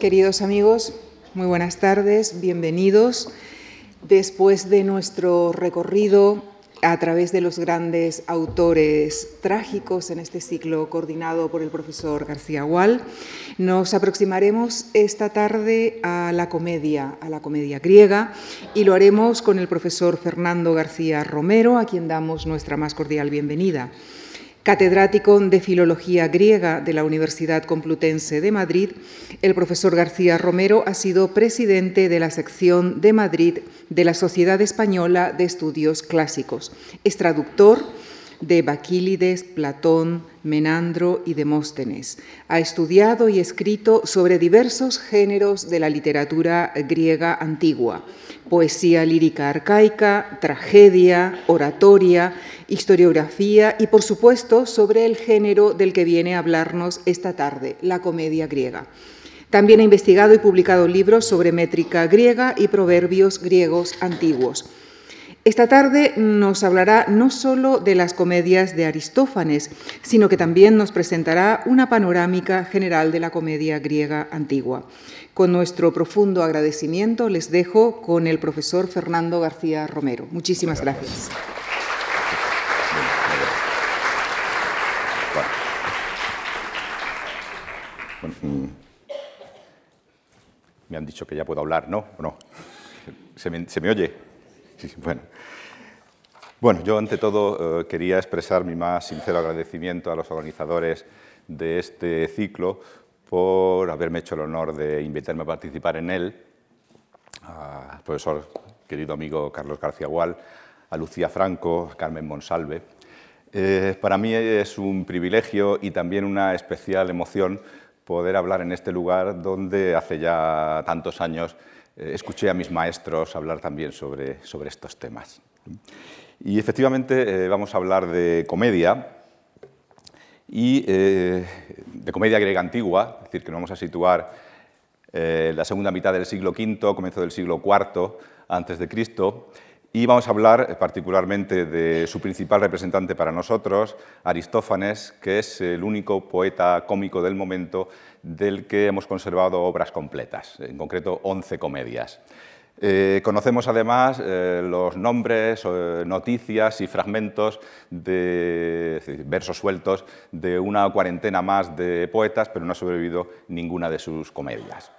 Queridos amigos, muy buenas tardes, bienvenidos. Después de nuestro recorrido a través de los grandes autores trágicos en este ciclo coordinado por el profesor García Gual, nos aproximaremos esta tarde a la comedia, a la comedia griega, y lo haremos con el profesor Fernando García Romero, a quien damos nuestra más cordial bienvenida catedrático de Filología Griega de la Universidad Complutense de Madrid, el profesor García Romero ha sido presidente de la sección de Madrid de la Sociedad Española de Estudios Clásicos. Es traductor de Baquílides, Platón, Menandro y Demóstenes. Ha estudiado y escrito sobre diversos géneros de la literatura griega antigua, poesía lírica arcaica, tragedia, oratoria, historiografía y, por supuesto, sobre el género del que viene a hablarnos esta tarde, la comedia griega. También ha investigado y publicado libros sobre métrica griega y proverbios griegos antiguos. Esta tarde nos hablará no solo de las comedias de Aristófanes, sino que también nos presentará una panorámica general de la comedia griega antigua. Con nuestro profundo agradecimiento les dejo con el profesor Fernando García Romero. Muchísimas gracias. Mm, me han dicho que ya puedo hablar, ¿no? no? ¿Se me, oye? Bueno. Bueno, yo ante todo eh, quería expresar mi más sincero agradecimiento a los organizadores de este ciclo por haberme hecho el honor de invitarme a participar en él, al profesor querido amigo Carlos García Gual, a Lucía Franco, a Carmen Monsalve. Eh, para mí es un privilegio y también una especial emoción poder hablar en este lugar donde hace ya tantos años escuché a mis maestros hablar también sobre, sobre estos temas. Y efectivamente eh, vamos a hablar de comedia y eh, de comedia griega antigua, es decir, que nos vamos a situar en la segunda mitad del siglo V, comienzo del siglo IV antes de Cristo, y vamos a hablar particularmente de su principal representante para nosotros, Aristófanes, que es el único poeta cómico del momento del que hemos conservado obras completas, en concreto 11 comedias. Eh, conocemos además eh, los nombres, eh, noticias y fragmentos de versos sueltos de una cuarentena más de poetas, pero no ha sobrevivido ninguna de sus comedias.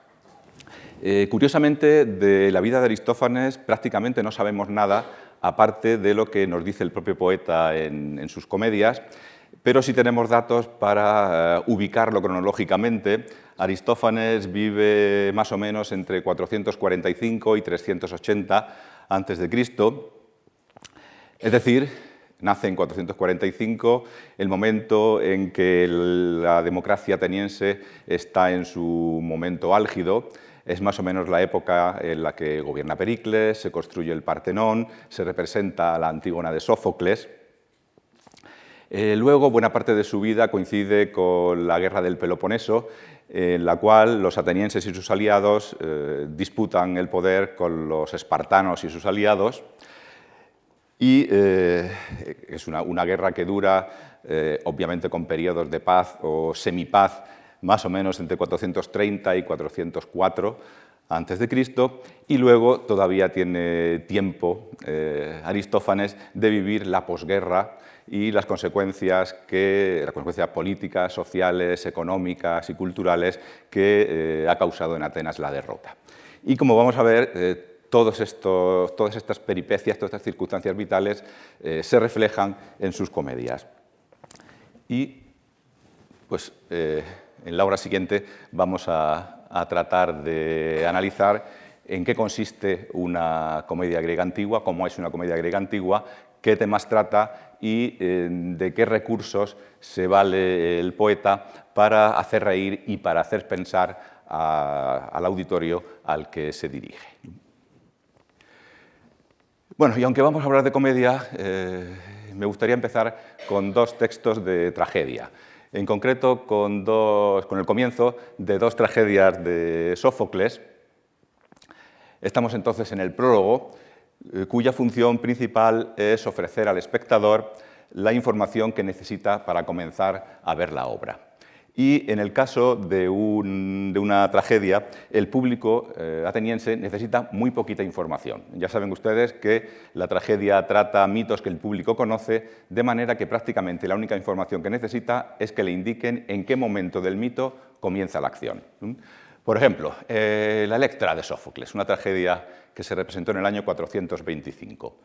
Curiosamente, de la vida de Aristófanes prácticamente no sabemos nada, aparte de lo que nos dice el propio poeta en sus comedias, pero sí tenemos datos para ubicarlo cronológicamente Aristófanes vive más o menos entre 445 y 380 a.C., es decir, nace en 445, el momento en que la democracia ateniense está en su momento álgido, es más o menos la época en la que gobierna Pericles, se construye el Partenón, se representa a la Antígona de Sófocles. Eh, luego, buena parte de su vida coincide con la guerra del Peloponeso, en la cual los atenienses y sus aliados eh, disputan el poder con los espartanos y sus aliados. Y eh, es una, guerra que dura, obviamente, con periodos de paz o semipaz, más o menos entre 430 y 404 antes de Cristo, y luego todavía tiene tiempo Aristófanes de vivir la posguerra y las consecuencias, que, las consecuencias políticas, sociales, económicas y culturales que eh, ha causado en Atenas la derrota. Y como vamos a ver, eh, todos estos, todas estas peripecias, todas estas circunstancias vitales eh, se reflejan en sus comedias. Y pues, en la obra siguiente vamos a, tratar de analizar en qué consiste una comedia griega antigua, cómo es una comedia griega antigua, qué temas trata y eh, de qué recursos se vale el poeta para hacer reír y para hacer pensar al auditorio al que se dirige. Bueno, y aunque vamos a hablar de comedia, eh, me gustaría empezar con dos textos de tragedia. En concreto, con, el comienzo de dos tragedias de Sófocles. Estamos entonces en el prólogo, eh, cuya función principal es ofrecer al espectador la información que necesita para comenzar a ver la obra. Y en el caso de, una tragedia, el público eh, ateniense necesita muy poquita información. Ya saben ustedes que la tragedia trata mitos que el público conoce, de manera que prácticamente la única información que necesita es que le indiquen en qué momento del mito comienza la acción. Por ejemplo, eh, la Electra de Sófocles, una tragedia que se representó en el año 425.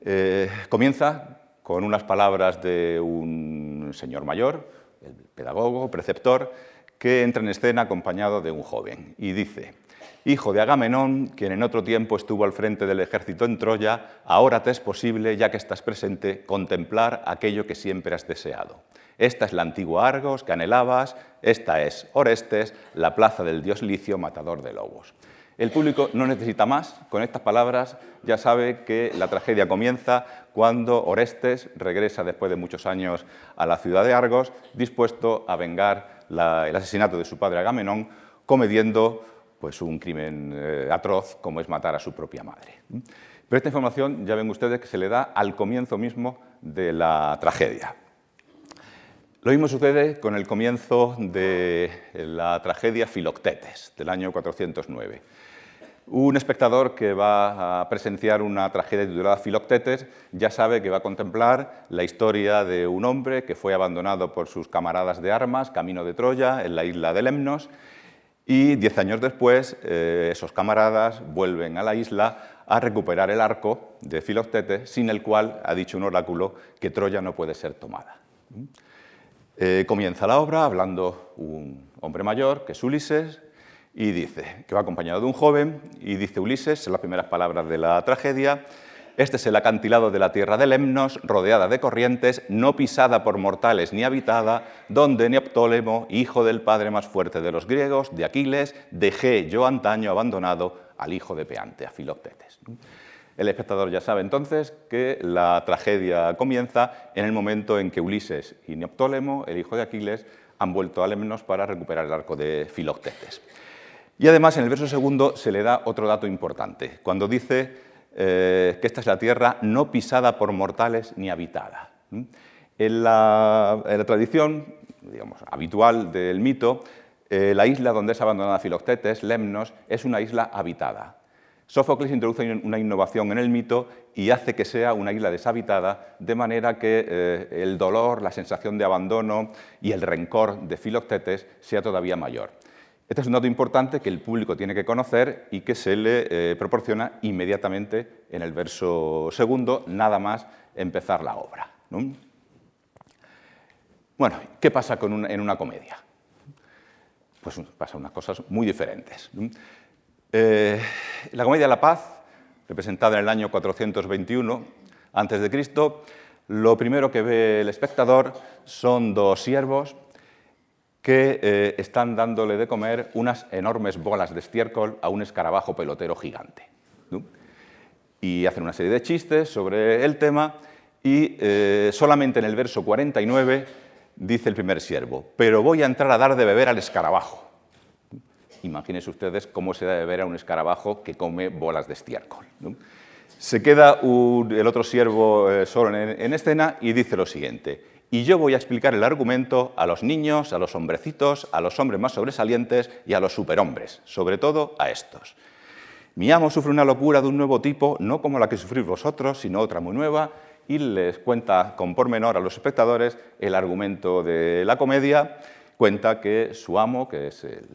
Eh, comienza con unas palabras de un señor mayor, el pedagogo, preceptor, que entra en escena acompañado de un joven y dice, Hijo de Agamenón, quien en otro tiempo estuvo al frente del ejército en Troya, ahora te es posible, ya que estás presente, contemplar aquello que siempre has deseado. Esta es la antigua Argos que anhelabas, esta es Orestes, la plaza del dios Licio, matador de lobos. El público no necesita más, con estas palabras ya sabe que la tragedia comienza cuando Orestes regresa después de muchos años a la ciudad de Argos, dispuesto a vengar el asesinato de su padre Agamenón, cometiendo pues, un crimen eh, atroz como es matar a su propia madre. Pero esta información ya ven ustedes que se le da al comienzo mismo de la tragedia. Lo mismo sucede con el comienzo de la tragedia Filoctetes del año 409. Un espectador que va a presenciar una tragedia titulada Filoctetes ya sabe que va a contemplar la historia de un hombre que fue abandonado por sus camaradas de armas camino de Troya en la isla de Lemnos y diez años después eh, esos camaradas vuelven a la isla a recuperar el arco de Filoctetes sin el cual ha dicho un oráculo que Troya no puede ser tomada. Eh, comienza la obra hablando un hombre mayor que es Ulises y dice que va acompañado de un joven y dice Ulises, en las primeras palabras de la tragedia, este es el acantilado de la tierra de Lemnos, rodeada de corrientes, no pisada por mortales ni habitada, donde Neoptólemo, hijo del padre más fuerte de los griegos, de Aquiles, dejé yo antaño abandonado al hijo de Peante, a Filoctetes. El espectador ya sabe entonces que la tragedia comienza en el momento en que Ulises y Neoptólemo, el hijo de Aquiles, han vuelto a Lemnos para recuperar el arco de Filoctetes. Y además en el verso segundo se le da otro dato importante, cuando dice eh, que esta es la tierra no pisada por mortales ni habitada. En la, tradición habitual del mito, eh, la isla donde es abandonada Filoctetes, Lemnos, es una isla habitada. Sófocles introduce una innovación en el mito y hace que sea una isla deshabitada, de manera que eh, el dolor, la sensación de abandono y el rencor de Filoctetes sea todavía mayor. Este es un dato importante que el público tiene que conocer y que se le eh, proporciona inmediatamente en el verso segundo, nada más empezar la obra. Bueno, ¿qué pasa en una comedia? Pues pasan unas cosas muy diferentes. Eh, la comedia La Paz, representada en el año 421 a.C., lo primero que ve el espectador son dos siervos que eh, están dándole de comer unas enormes bolas de estiércol a un escarabajo pelotero gigante. Y hacen una serie de chistes sobre el tema y eh, solamente en el verso 49 dice el primer siervo, pero voy a entrar a dar de beber al escarabajo. Imagínense ustedes cómo se da de beber a un escarabajo que come bolas de estiércol. Se queda el otro siervo eh, solo en escena y dice lo siguiente, y yo voy a explicar el argumento a los niños, a los hombrecitos, a los hombres más sobresalientes y a los superhombres, sobre todo a estos. Mi amo sufre una locura de un nuevo tipo, no como la que sufrís vosotros, sino otra muy nueva, y les cuenta con pormenor a los espectadores el argumento de la comedia. Cuenta que su amo, que es el,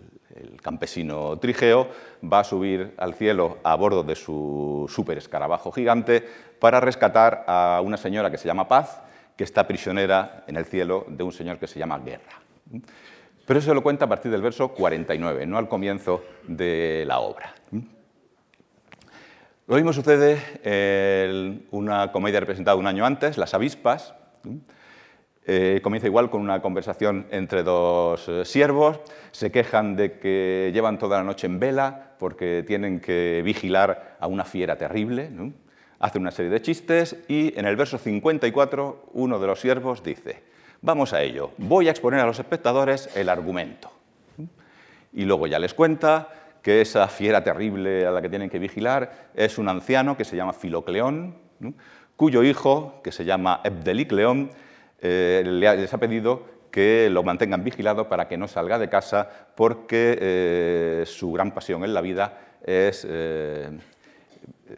campesino Trigeo, va a subir al cielo a bordo de su super escarabajo gigante para rescatar a una señora que se llama Paz, que está prisionera en el cielo de un señor que se llama Guerra. Pero eso lo cuenta a partir del verso 49, no al comienzo de la obra. Lo mismo sucede en una comedia representada un año antes, Las avispas. Eh, comienza igual con una conversación entre dos eh, siervos, se quejan de que llevan toda la noche en vela porque tienen que vigilar a una fiera terrible hace una serie de chistes y en el verso 54 uno de los siervos dice, vamos a ello, voy a exponer a los espectadores el argumento. Y luego ya les cuenta que esa fiera terrible a la que tienen que vigilar es un anciano que se llama Filocleón, cuyo hijo, que se llama Ebdelicleón, eh, les ha pedido que lo mantengan vigilado para que no salga de casa porque su gran pasión en la vida es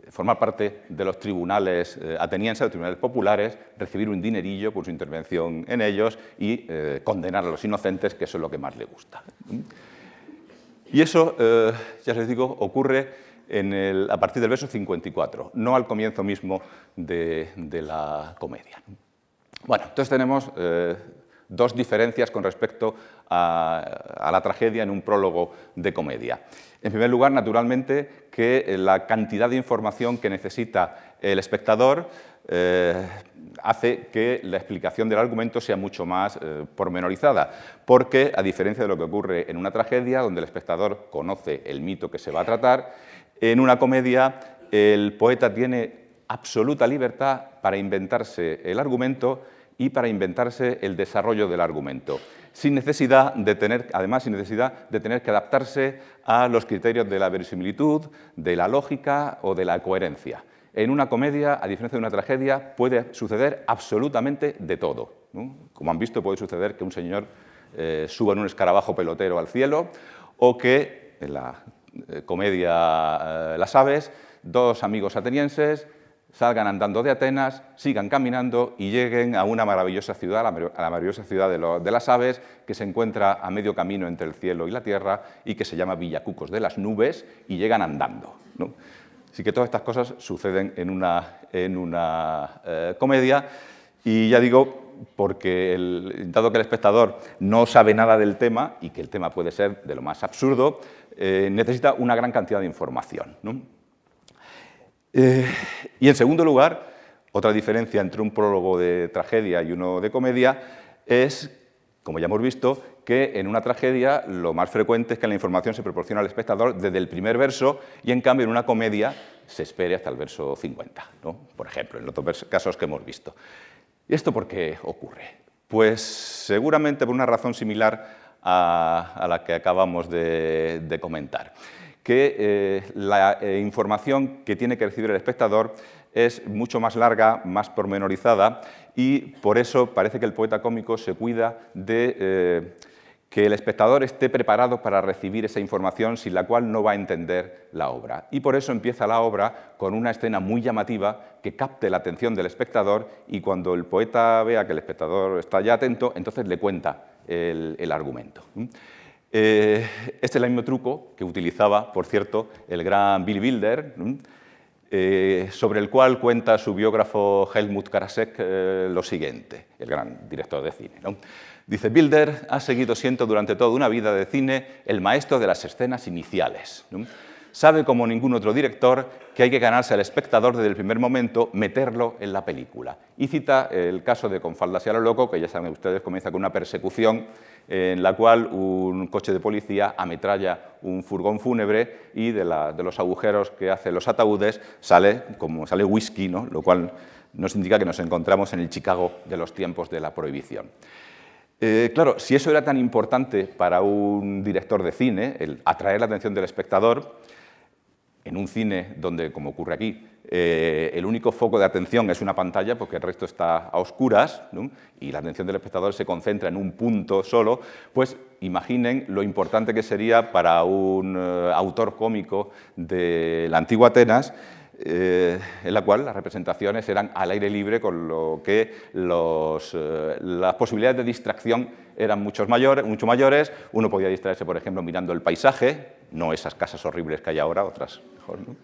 formar parte de los tribunales atenienses, de los tribunales populares, recibir un dinerillo por su intervención en ellos y condenar a los inocentes, que eso es lo que más le gusta. Y eso, ya les digo, ocurre a partir del verso 54, no al comienzo mismo de, la comedia. Bueno, entonces tenemos eh, dos diferencias con respecto a, la tragedia en un prólogo de comedia. En primer lugar, naturalmente, que la cantidad de información que necesita el espectador eh, hace que la explicación del argumento sea mucho más eh, pormenorizada, porque a diferencia de lo que ocurre en una tragedia, donde el espectador conoce el mito que se va a tratar, en una comedia, el poeta tiene absoluta libertad para inventarse el argumento y para inventarse el desarrollo del argumento, sin necesidad de tener, además sin necesidad de tener que adaptarse a los criterios de la verosimilitud, de la lógica o de la coherencia. En una comedia, a diferencia de una tragedia, puede suceder absolutamente de todo. Como han visto, puede suceder que un señor eh, suba en un escarabajo pelotero al cielo o que en la eh, comedia eh, Las aves, dos amigos atenienses salgan andando de Atenas, sigan caminando y lleguen a una maravillosa ciudad, a la maravillosa ciudad de, las aves, que se encuentra a medio camino entre el cielo y la tierra y que se llama Villacucos de las nubes y llegan andando. Así que todas estas cosas suceden en una, en una eh, comedia y ya digo, porque dado que el espectador no sabe nada del tema y que el tema puede ser de lo más absurdo, eh, necesita una gran cantidad de información. Eh, y en segundo lugar, otra diferencia entre un prólogo de tragedia y uno de comedia es, como ya hemos visto, que en una tragedia lo más frecuente es que la información se proporciona al espectador desde el primer verso y en cambio en una comedia se espere hasta el verso 50, por ejemplo, en los dos casos que hemos visto. ¿Y esto por qué ocurre? Pues seguramente por una razón similar a, la que acabamos de, comentar, que eh, la eh, información que tiene que recibir el espectador es mucho más larga, más pormenorizada y por eso parece que el poeta cómico se cuida de eh, que el espectador esté preparado para recibir esa información sin la cual no va a entender la obra. Y por eso empieza la obra con una escena muy llamativa que capte la atención del espectador y cuando el poeta vea que el espectador está ya atento, entonces le cuenta el, argumento. Eh, este es el mismo truco que utilizaba, por cierto, el gran Bill Wilder, eh, sobre el cual cuenta su biógrafo Helmut Karasek eh, lo siguiente, el gran director de cine. Dice, Bilder ha seguido siendo durante toda una vida de cine el maestro de las escenas iniciales. Sabe como ningún otro director que hay que ganarse al espectador desde el primer momento, meterlo en la película. Y cita el caso de Con faldas y a lo loco, que ya saben ustedes, comienza con una persecución en la cual un coche de policía ametralla un furgón fúnebre y de, los agujeros que hacen los ataúdes sale, como sale whisky, ¿no? lo cual nos indica que nos encontramos en el Chicago de los tiempos de la prohibición. Eh, claro, si eso era tan importante para un director de cine, el atraer la atención del espectador, en un cine donde, como ocurre aquí, eh, el único foco de atención es una pantalla porque el resto está a oscuras y la atención del espectador se concentra en un punto solo, pues imaginen lo importante que sería para un eh, autor cómico de la antigua Atenas eh, en la cual las representaciones eran al aire libre, con lo que eh, las posibilidades de distracción eran mucho mayores. Uno podía distraerse, por ejemplo, mirando el paisaje, no esas casas horribles que hay ahora, otras mejor. ¿no?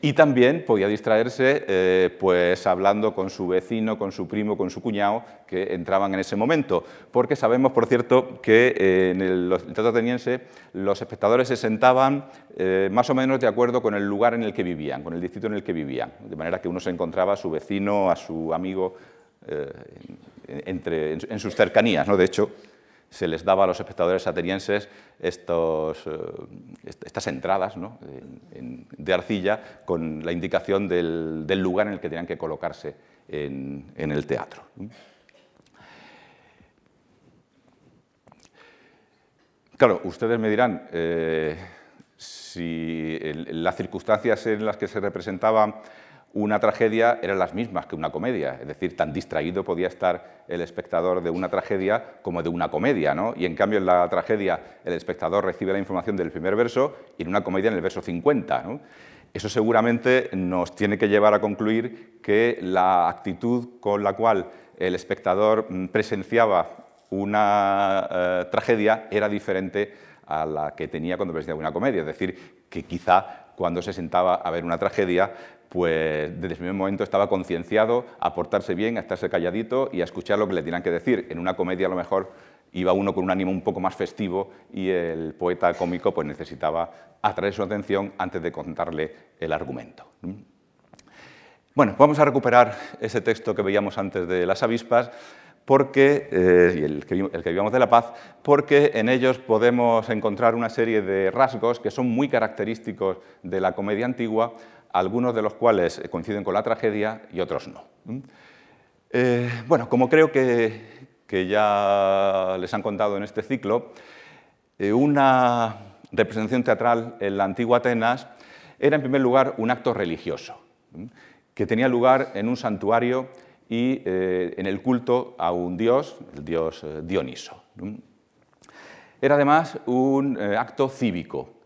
Y también podía distraerse eh, pues, hablando con su vecino, con su primo, con su cuñado, que entraban en ese momento. Porque sabemos, por cierto, que eh, en el, teatro ateniense los espectadores se sentaban eh, más o menos de acuerdo con el lugar en el que vivían, con el distrito en el que vivían. De manera que uno se encontraba a su vecino, a su amigo, entre, en, sus cercanías. ¿no? De hecho, se les daba a los espectadores atenienses eh, estas entradas de arcilla con la indicación del, lugar en el que tenían que colocarse en, el teatro. Claro, ustedes me dirán eh, si las circunstancias en las que se representaba una tragedia eran las mismas que una comedia, es decir, tan distraído podía estar el espectador de una tragedia como de una comedia, ¿no? Y en cambio en la tragedia el espectador recibe la información del primer verso y en una comedia en el verso 50, ¿no? Eso seguramente nos tiene que llevar a concluir que la actitud con la cual el espectador mm, presenciaba una eh, tragedia era diferente a la que tenía cuando presenciaba una comedia. Es decir, que quizá cuando se sentaba a ver una tragedia, pues desde el primer momento estaba concienciado a portarse bien, a estarse calladito y a escuchar lo que le tenían que decir. En una comedia a lo mejor iba uno con un ánimo un poco más festivo y el poeta cómico pues necesitaba atraer su atención antes de contarle el argumento. Bueno, vamos a recuperar ese texto que veíamos antes de las avispas porque, eh, y el que, el que de la paz, porque en ellos podemos encontrar una serie de rasgos que son muy característicos de la comedia antigua, algunos de los cuales coinciden con la tragedia y otros no. Eh, bueno, como creo que, ya les han contado en este ciclo, eh, una representación teatral en la antigua Atenas era en primer lugar un acto religioso, que tenía lugar en un santuario y eh, en el culto a un dios, el dios eh, Dioniso. Era además un eh, acto cívico.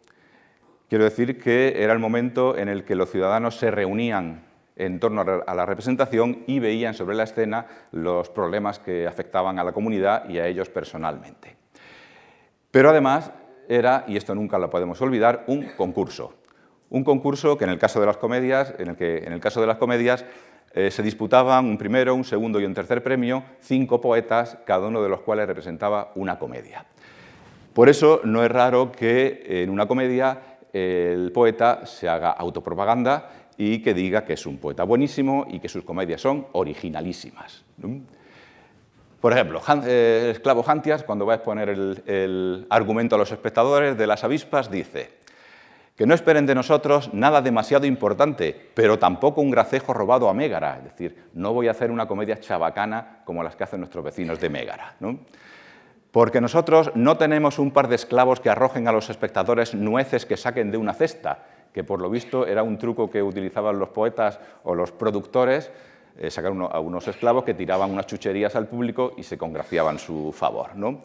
Quiero decir que era el momento en el que los ciudadanos se reunían en torno a la representación y veían sobre la escena los problemas que afectaban a la comunidad y a ellos personalmente. Pero además era, y esto nunca lo podemos olvidar, un concurso. Un concurso que en el caso de las comedias, en el que en el caso de las comedias eh, se disputaban un primero, un segundo y un tercer premio, cinco poetas, cada uno de los cuales representaba una comedia. Por eso no es raro que en una comedia el poeta se haga autopropaganda y que diga que es un poeta buenísimo y que sus comedias son originalísimas. Por ejemplo, eh, el esclavo Hantias, cuando va a exponer el argumento a los espectadores de las avispas, dice, que no esperen de nosotros nada demasiado importante, pero tampoco un gracejo robado a Mégara. Es decir, no voy a hacer una comedia chabacana como las que hacen nuestros vecinos de Mégara. Porque nosotros no tenemos un par de esclavos que arrojen a los espectadores nueces que saquen de una cesta, que por lo visto era un truco que utilizaban los poetas o los productores, eh, sacar a unos esclavos que tiraban unas chucherías al público y se congraciaban su favor. ¿no?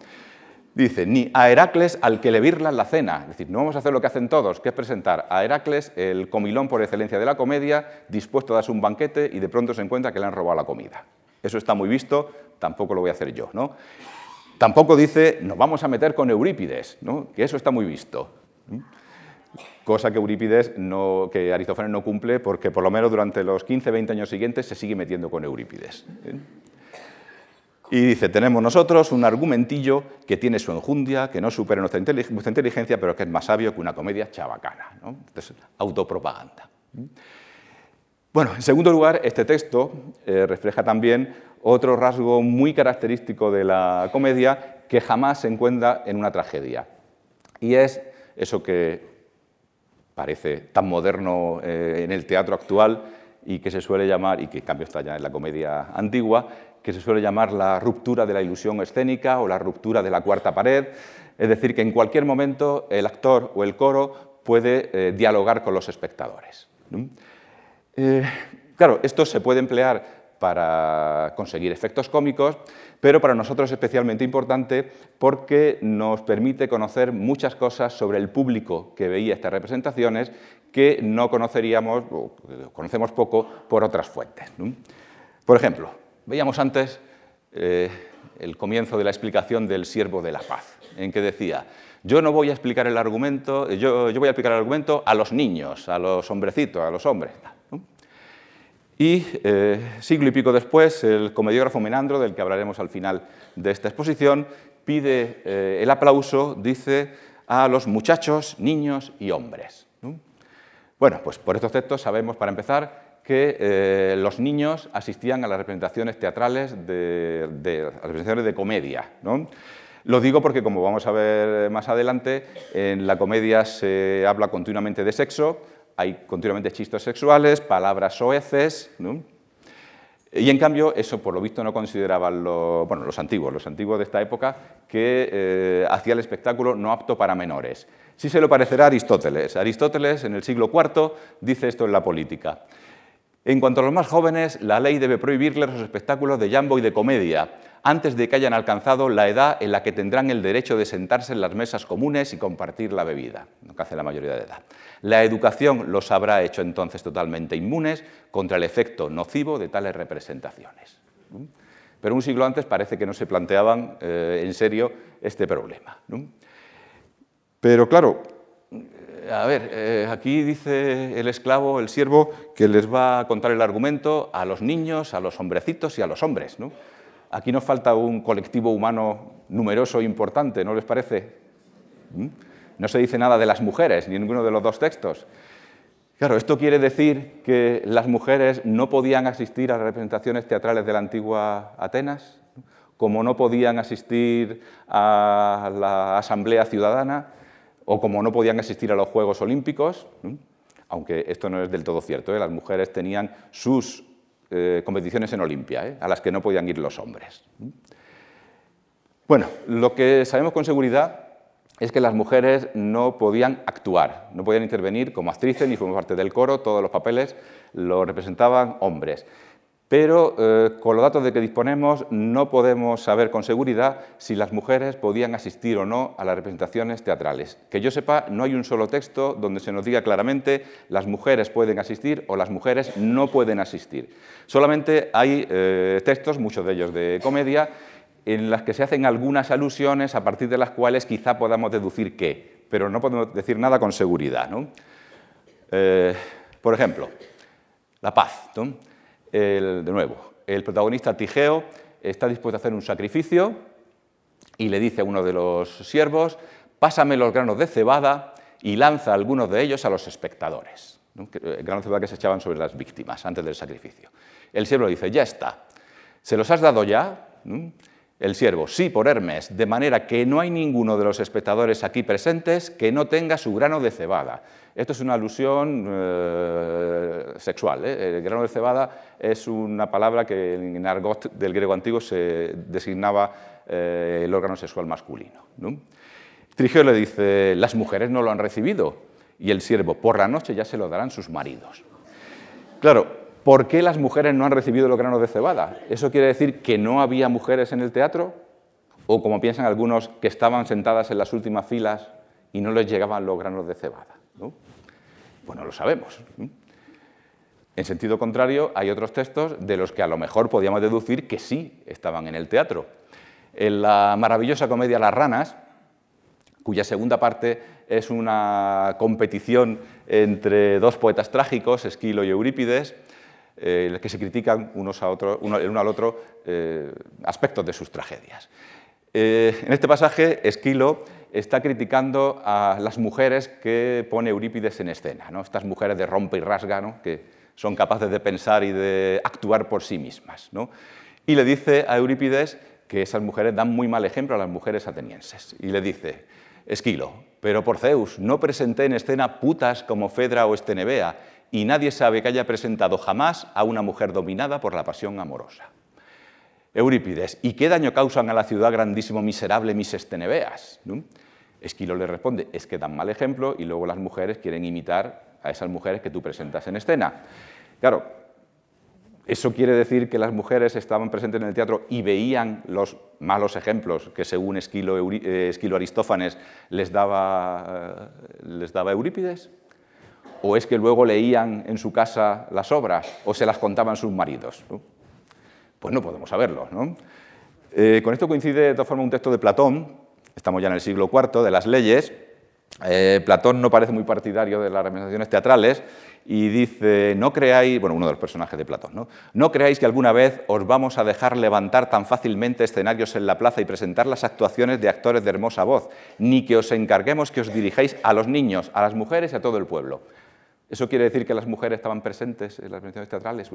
Dice, ni a Heracles al que le virlan la cena. Es decir, no vamos a hacer lo que hacen todos, que es presentar a Heracles, el comilón por excelencia de la comedia, dispuesto a darse un banquete y de pronto se encuentra que le han robado la comida. Eso está muy visto, tampoco lo voy a hacer yo. ¿no? Tampoco dice, nos vamos a meter con Eurípides, ¿no? que eso está muy visto. Cosa que Eurípides, no, que Aristófanes no cumple porque por lo menos durante los 15-20 años siguientes se sigue metiendo con Eurípides. ¿eh? Y dice, tenemos nosotros un argumentillo que tiene su enjundia, que no supera nuestra, inteligencia, pero que es más sabio que una comedia chabacana. ¿no? Entonces, autopropaganda. Bueno, en segundo lugar, este texto eh, refleja también otro rasgo muy característico de la comedia que jamás se encuentra en una tragedia. Y es eso que parece tan moderno eh, en el teatro actual y que se suele llamar, y que en cambio está ya en la comedia antigua, que se suele llamar la ruptura de la ilusión escénica o la ruptura de la cuarta pared, es decir, que en cualquier momento el actor o el coro puede eh, dialogar con los espectadores. Eh, claro, esto se puede emplear para conseguir efectos cómicos, pero para nosotros es especialmente importante porque nos permite conocer muchas cosas sobre el público que veía estas representaciones que no conoceríamos o conocemos poco por otras fuentes. Por ejemplo, Veíamos antes eh, el comienzo de la explicación del siervo de la paz, en que decía, yo no voy a explicar el argumento, yo, voy a explicar el argumento a los niños, a los hombrecitos, a los hombres. Y eh, siglo y pico después, el comediógrafo Menandro, del que hablaremos al final de esta exposición, pide eh, el aplauso, dice, a los muchachos, niños y hombres. Bueno, pues por estos textos sabemos, para empezar, que eh, los niños asistían a las representaciones teatrales de, las representaciones de comedia. ¿no? Lo digo porque, como vamos a ver más adelante, en la comedia se habla continuamente de sexo, hay continuamente chistes sexuales, palabras soeces, ¿no? y en cambio eso por lo visto no consideraban bueno, los antiguos, los antiguos de esta época, que eh, hacía el espectáculo no apto para menores. Sí se lo parecerá Aristóteles. Aristóteles en el siglo IV dice esto en la política. En cuanto a los más jóvenes, la ley debe prohibirles los espectáculos de jambo y de comedia, antes de que hayan alcanzado la edad en la que tendrán el derecho de sentarse en las mesas comunes y compartir la bebida, lo que hace la mayoría de edad. La educación los habrá hecho entonces totalmente inmunes contra el efecto nocivo de tales representaciones. Pero un siglo antes parece que no se planteaban eh, en serio este problema. Pero claro, a ver, eh, aquí dice el esclavo, el siervo, que les va a contar el argumento a los niños, a los hombrecitos y a los hombres. Aquí nos falta un colectivo humano numeroso e importante, ¿no les parece? ¿Mm? No se dice nada de las mujeres, ni en ninguno de los dos textos. Claro, esto quiere decir que las mujeres no podían asistir a representaciones teatrales de la antigua Atenas, como no podían asistir a la Asamblea Ciudadana, o como no podían asistir a los Juegos Olímpicos, aunque esto no es del todo cierto, ¿eh? las mujeres tenían sus eh, competiciones en Olimpia, ¿eh? a las que no podían ir los hombres. Bueno, lo que sabemos con seguridad es que las mujeres no podían actuar, no podían intervenir como actrices ni formar parte del coro, todos los papeles los representaban hombres pero eh, con los datos de que disponemos no podemos saber con seguridad si las mujeres podían asistir o no a las representaciones teatrales. Que yo sepa, no hay un solo texto donde se nos diga claramente las mujeres pueden asistir o las mujeres no pueden asistir. Solamente hay eh, textos, muchos de ellos de comedia, en las que se hacen algunas alusiones a partir de las cuales quizá podamos deducir qué, pero no podemos decir nada con seguridad. Eh, por ejemplo, la paz de nuevo, el protagonista Tigeo está dispuesto a hacer un sacrificio y le dice a uno de los siervos, pásame los granos de cebada y lanza algunos de ellos a los espectadores. Eh, granos de cebada que se echaban sobre las víctimas antes del sacrificio. El siervo dice, ya está. ¿Se los has dado ya? El siervo, sí, por Hermes, de manera que no hay ninguno de los espectadores aquí presentes que no tenga su grano de cebada. Esto es una alusión eh, sexual. ¿eh? El grano de cebada es una palabra que en argot del griego antiguo se designaba eh, el órgano sexual masculino. Trigeo le dice, las mujeres no lo han recibido. Y el siervo, por la noche ya se lo darán sus maridos. Claro, ¿por qué las mujeres no han recibido los granos de cebada? ¿Eso quiere decir que no había mujeres en el teatro? ¿O como piensan algunos, que estaban sentadas en las últimas filas y no les llegaban los granos de cebada? ¿no? Pues no lo sabemos. En sentido contrario, hay otros textos de los que a lo mejor podíamos deducir que sí estaban en el teatro. En la maravillosa comedia Las ranas, cuya segunda parte es una competición entre dos poetas trágicos, Esquilo y Eurípides, eh, que se critican unos a otro, uno, el uno al otro eh, aspectos de sus tragedias. Eh, en este pasaje, Esquilo está criticando a las mujeres que pone Eurípides en escena, ¿no? estas mujeres de rompe y rasga, que son capaces de pensar y de actuar por sí mismas. Y le dice a Eurípides que esas mujeres dan muy mal ejemplo a las mujeres atenienses. Y le dice, Esquilo, pero por Zeus, no presenté en escena putas como Fedra o Estenebea, y nadie sabe que haya presentado jamás a una mujer dominada por la pasión amorosa. Eurípides, ¿y qué daño causan a la ciudad grandísimo miserable mis estenebeas? Esquilo le responde, es que dan mal ejemplo y luego las mujeres quieren imitar a esas mujeres que tú presentas en escena. Claro, eso quiere decir que las mujeres estaban presentes en el teatro y veían los malos ejemplos que según Esquilo, eh, Aristófanes les daba, eh, les daba Eurípides. ¿O es que luego leían en su casa las obras o se las contaban sus maridos? Pues no podemos saberlo. Eh, con esto coincide de todas formas un texto de Platón, estamos ya en el siglo IV, de las leyes. Eh, Platón no parece muy partidario de las representaciones teatrales y dice, no creáis, bueno, uno de los personajes de Platón, ¿no? no creáis que alguna vez os vamos a dejar levantar tan fácilmente escenarios en la plaza y presentar las actuaciones de actores de hermosa voz, ni que os encarguemos que os dirijáis a los niños, a las mujeres y a todo el pueblo. ¿Eso quiere decir que las mujeres estaban presentes en las representaciones teatrales?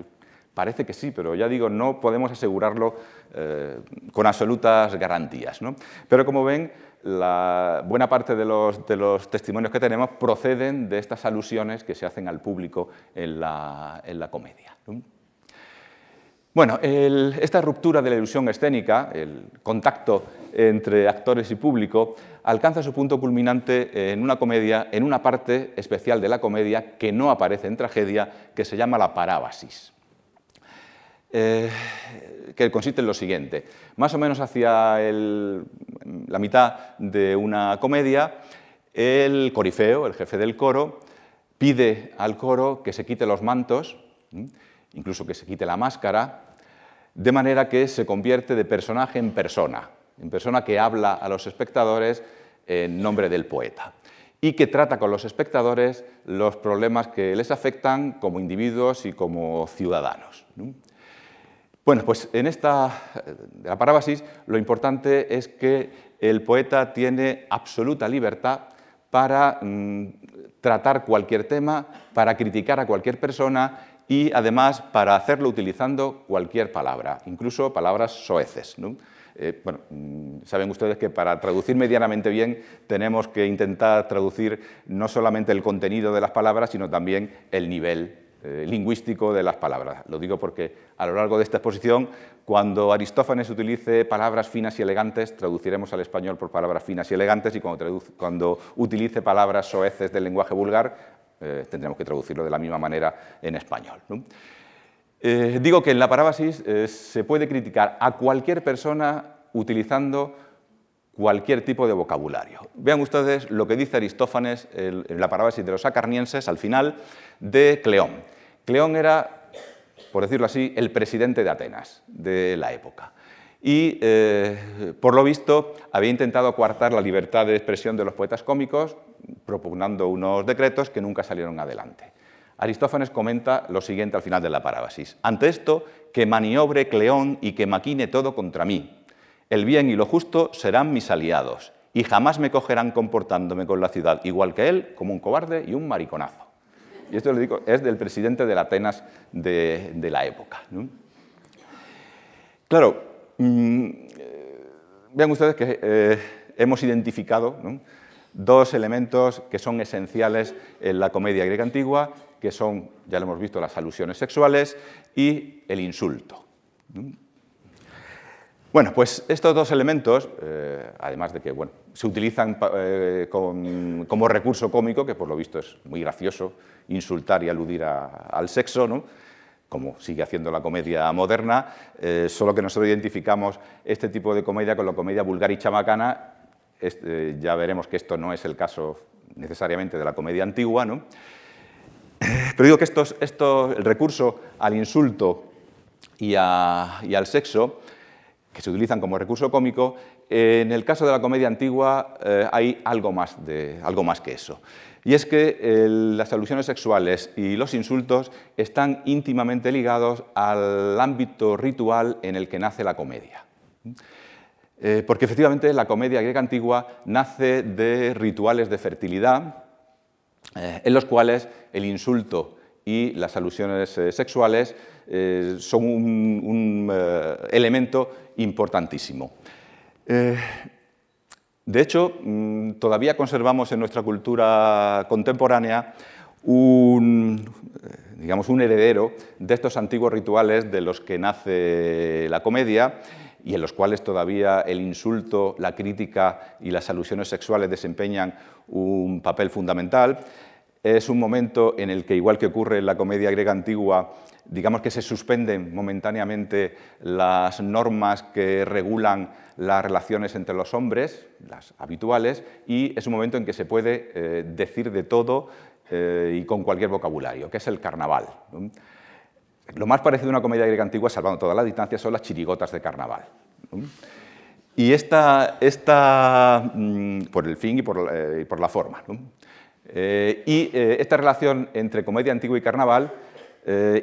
Parece que sí, pero ya digo, no podemos asegurarlo eh, con absolutas garantías. Pero como ven, la buena parte de los, testimonios que tenemos proceden de estas alusiones que se hacen al público en la, comedia. Bueno, esta ruptura de la ilusión escénica, el contacto entre actores y público, alcanza su punto culminante en una comedia, en una parte especial de la comedia que no aparece en tragedia, que se llama la parábasis. Eh, que consiste en lo siguiente. Más o menos hacia la mitad de una comedia, el corifeo, el jefe del coro, pide al coro que se quite los mantos, incluso que se quite la máscara, de manera que se convierte de personaje en persona, en persona que habla a los espectadores en nombre del poeta y que trata con los espectadores los problemas que les afectan como individuos y como ciudadanos. Bueno, pues en esta la parábasis lo importante es que el poeta tiene absoluta libertad para mm, tratar cualquier tema, para criticar a cualquier persona y además para hacerlo utilizando cualquier palabra, incluso palabras soeces. Eh, bueno, mm, saben ustedes que para traducir medianamente bien tenemos que intentar traducir no solamente el contenido de las palabras, sino también el nivel eh, lingüístico de las palabras. Lo digo porque a lo largo de esta exposición, cuando Aristófanes utilice palabras finas y elegantes, traduciremos al español por palabras finas y elegantes, y cuando, utilice palabras soeces del lenguaje vulgar, eh, tendremos que traducirlo de la misma manera en español. Eh, digo que en la parábasis se puede criticar a cualquier persona utilizando cualquier tipo de vocabulario. Vean ustedes lo que dice Aristófanes en la parábasis de los acarnienses al final de Cleón. Cleón era, por decirlo así, el presidente de Atenas de la época. Y, eh, por lo visto, había intentado coartar la libertad de expresión de los poetas cómicos, propugnando unos decretos que nunca salieron adelante. Aristófanes comenta lo siguiente al final de la parábasis. Ante esto, que maniobre Cleón y que maquine todo contra mí. El bien y lo justo serán mis aliados, y jamás me cogerán comportándome con la ciudad igual que él, como un cobarde y un mariconazo. Y esto lo digo, es del presidente de la Atenas de, la época. Claro, mm, eh, vean ustedes que eh, hemos identificado dos elementos que son esenciales en la comedia griega antigua, que son, ya lo hemos visto, las alusiones sexuales y el insulto. Bueno, pues estos dos elementos, eh, además de que bueno, se utilizan como recurso cómico, que por lo visto es muy gracioso, insultar y aludir al sexo, ¿no? Como sigue haciendo la comedia moderna, eh, solo que nosotros identificamos este tipo de comedia con la comedia vulgar y chamacana, eh, ya veremos que esto no es el caso necesariamente de la comedia antigua, ¿no? pero digo que esto, el recurso al insulto y, al sexo, que se utilizan como recurso cómico, en el caso de la comedia antigua eh, hay algo más, de, algo más que eso. Y es que las alusiones sexuales y los insultos están íntimamente ligados al ámbito ritual en el que nace la comedia. Eh, porque efectivamente la comedia griega antigua nace de rituales de fertilidad, eh, en los cuales el insulto y las alusiones eh, sexuales son un, elemento importantísimo. De hecho, mm, todavía conservamos en nuestra cultura contemporánea un, eh, digamos, un heredero de estos antiguos rituales de los que nace la comedia y en los cuales todavía el insulto, la crítica y las alusiones sexuales desempeñan un papel fundamental. Es un momento en el que, igual que ocurre en la comedia griega antigua, digamos que se suspenden momentáneamente las normas que regulan las relaciones entre los hombres, las habituales, y es un momento en que se puede eh, decir de todo eh, y con cualquier vocabulario, que es el carnaval. Lo más parecido a una comedia griega antigua, salvando todas las distancias, son las chirigotas de carnaval. Y esta, esta mm, por el fin y por, eh, la forma. y esta relación entre comedia antigua y carnaval,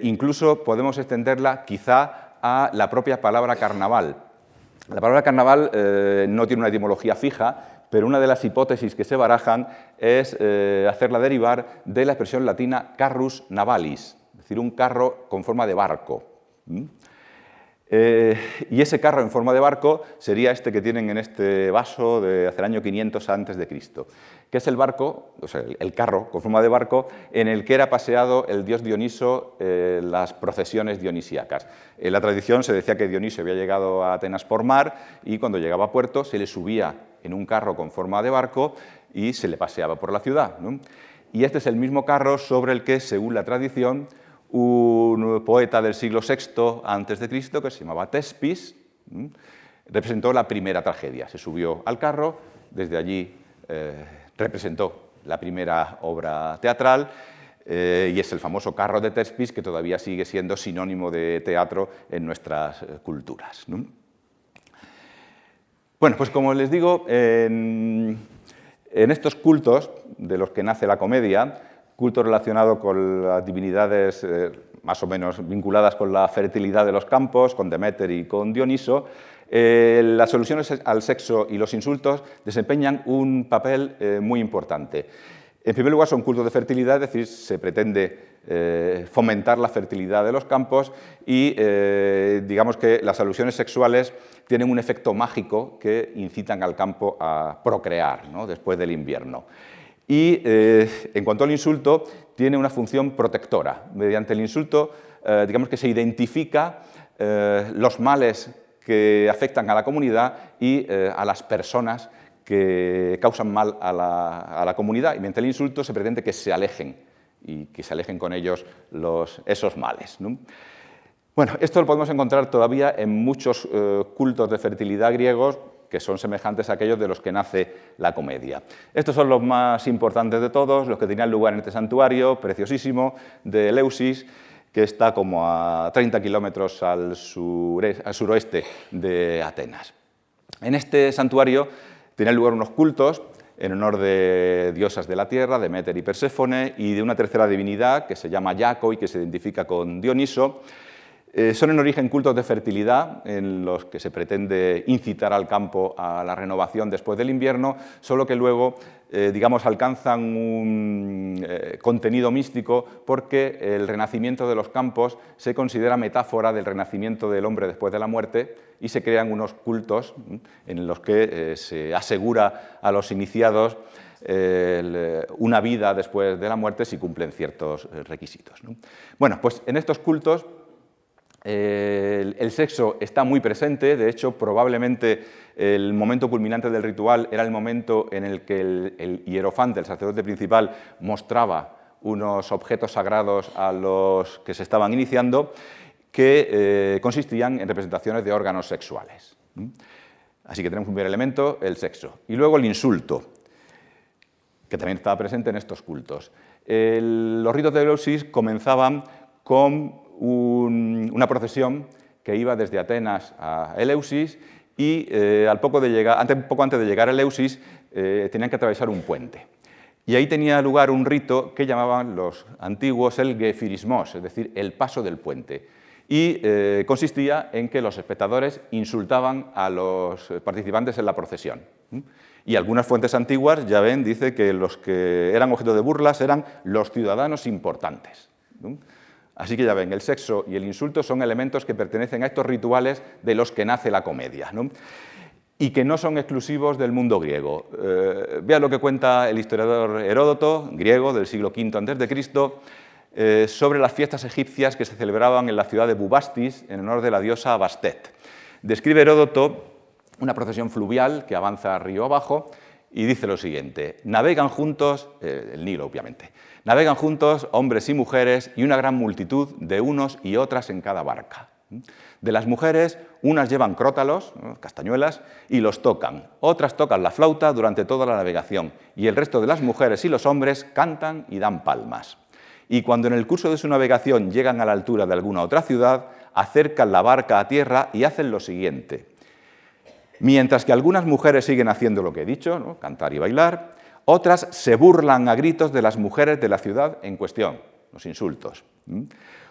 incluso podemos extenderla quizá a la propia palabra carnaval, la palabra carnaval eh, no tiene una etimología fija, pero una de las hipótesis que se barajan es eh, hacerla derivar de la expresión latina carrus navalis, es decir, un carro con forma de barco. Eh, y ese carro en forma de barco sería este que tienen en este vaso de hace el año 500 antes de Cristo, que es el barco, o sea, el carro con forma de barco en el que era paseado el dios Dioniso en las procesiones dionisíacas. En la tradición se decía que Dioniso había llegado a Atenas por mar y cuando llegaba a puerto se le subía en un carro con forma de barco y se le paseaba por la ciudad. Y este es el mismo carro sobre el que, según la tradición, un poeta del siglo VI Cristo que se llamaba Tespis, representó la primera tragedia. Se subió al carro, desde allí eh, representó la primera obra teatral eh, y es el famoso carro de Tespis que todavía sigue siendo sinónimo de teatro en nuestras eh, culturas. Bueno, pues como les digo, en estos cultos de los que nace la comedia, culto relacionado con las divinidades eh, más o menos vinculadas con la fertilidad de los campos, con Demeter y con Dioniso, eh, las soluciones al sexo y los insultos desempeñan un papel eh, muy importante. En primer lugar, son cultos de fertilidad, es decir, se pretende fomentar la fertilidad de los campos y digamos que las alusiones sexuales tienen un efecto mágico que incitan al campo a procrear después del invierno. Y eh, en cuanto al insulto, tiene una función protectora. Mediante el insulto, eh, digamos que se identifica eh, los males que afectan a la comunidad y a las personas que causan mal a la, comunidad. Y mediante el insulto se pretende que se alejen y que se alejen con ellos esos males. Bueno, esto lo podemos encontrar todavía en muchos cultos de fertilidad griegos, que son semejantes a aquellos de los que nace la comedia. Estos son los más importantes de todos, los que tenían lugar en este santuario preciosísimo de Eleusis, que está como a 30 kilómetros al, suroeste de Atenas. En este santuario tenían lugar unos cultos en honor de diosas de la tierra, Demeter y Perséfone, y de una tercera divinidad que se llama Yaco y que se identifica con Dioniso, eh, son en origen cultos de fertilidad en los que se pretende incitar al campo a la renovación después del invierno, solo que luego, eh, digamos, alcanzan un eh, contenido místico porque el renacimiento de los campos se considera metáfora del renacimiento del hombre después de la muerte y se crean unos cultos en los que se asegura a los iniciados una vida después de la muerte si cumplen ciertos requisitos. Bueno, pues en estos cultos el, sexo está muy presente, de hecho probablemente el momento culminante del ritual era el momento en el que el, hierofante, el sacerdote principal, mostraba unos objetos sagrados a los que se estaban iniciando que eh, consistían en representaciones de órganos sexuales. Así que tenemos un primer elemento, el sexo. Y luego el insulto, que también estaba presente en estos cultos. los ritos de Eleusis comenzaban con una procesión que iba desde Atenas a Eleusis y eh, al poco, de llegar, antes, poco antes de llegar a Eleusis eh, tenían que atravesar un puente. Y ahí tenía lugar un rito que llamaban los antiguos el gefirismos, es decir, el paso del puente. Y eh, consistía en que los espectadores insultaban a los participantes en la procesión. Y algunas fuentes antiguas, ya ven, dice que los que eran objeto de burlas eran los ciudadanos importantes. Así que ya ven, el sexo y el insulto son elementos que pertenecen a estos rituales de los que nace la comedia. y que no son exclusivos del mundo griego. Eh, vean lo que cuenta el historiador Heródoto, griego del siglo V a.C., eh, sobre las fiestas egipcias que se celebraban en la ciudad de Bubastis en honor de la diosa Bastet. Describe Heródoto una procesión fluvial que avanza río abajo y dice lo siguiente, navegan juntos, eh, el Nilo obviamente, Navegan juntos hombres y mujeres y una gran multitud de unos y otras en cada barca. De las mujeres, unas llevan crótalos, castañuelas, y los tocan. Otras tocan la flauta durante toda la navegación. Y el resto de las mujeres y los hombres cantan y dan palmas. Y cuando en el curso de su navegación llegan a la altura de alguna otra ciudad, acercan la barca a tierra y hacen lo siguiente. Mientras que algunas mujeres siguen haciendo lo que he dicho, cantar y bailar, otras se burlan a gritos de las mujeres de la ciudad en cuestión, los insultos.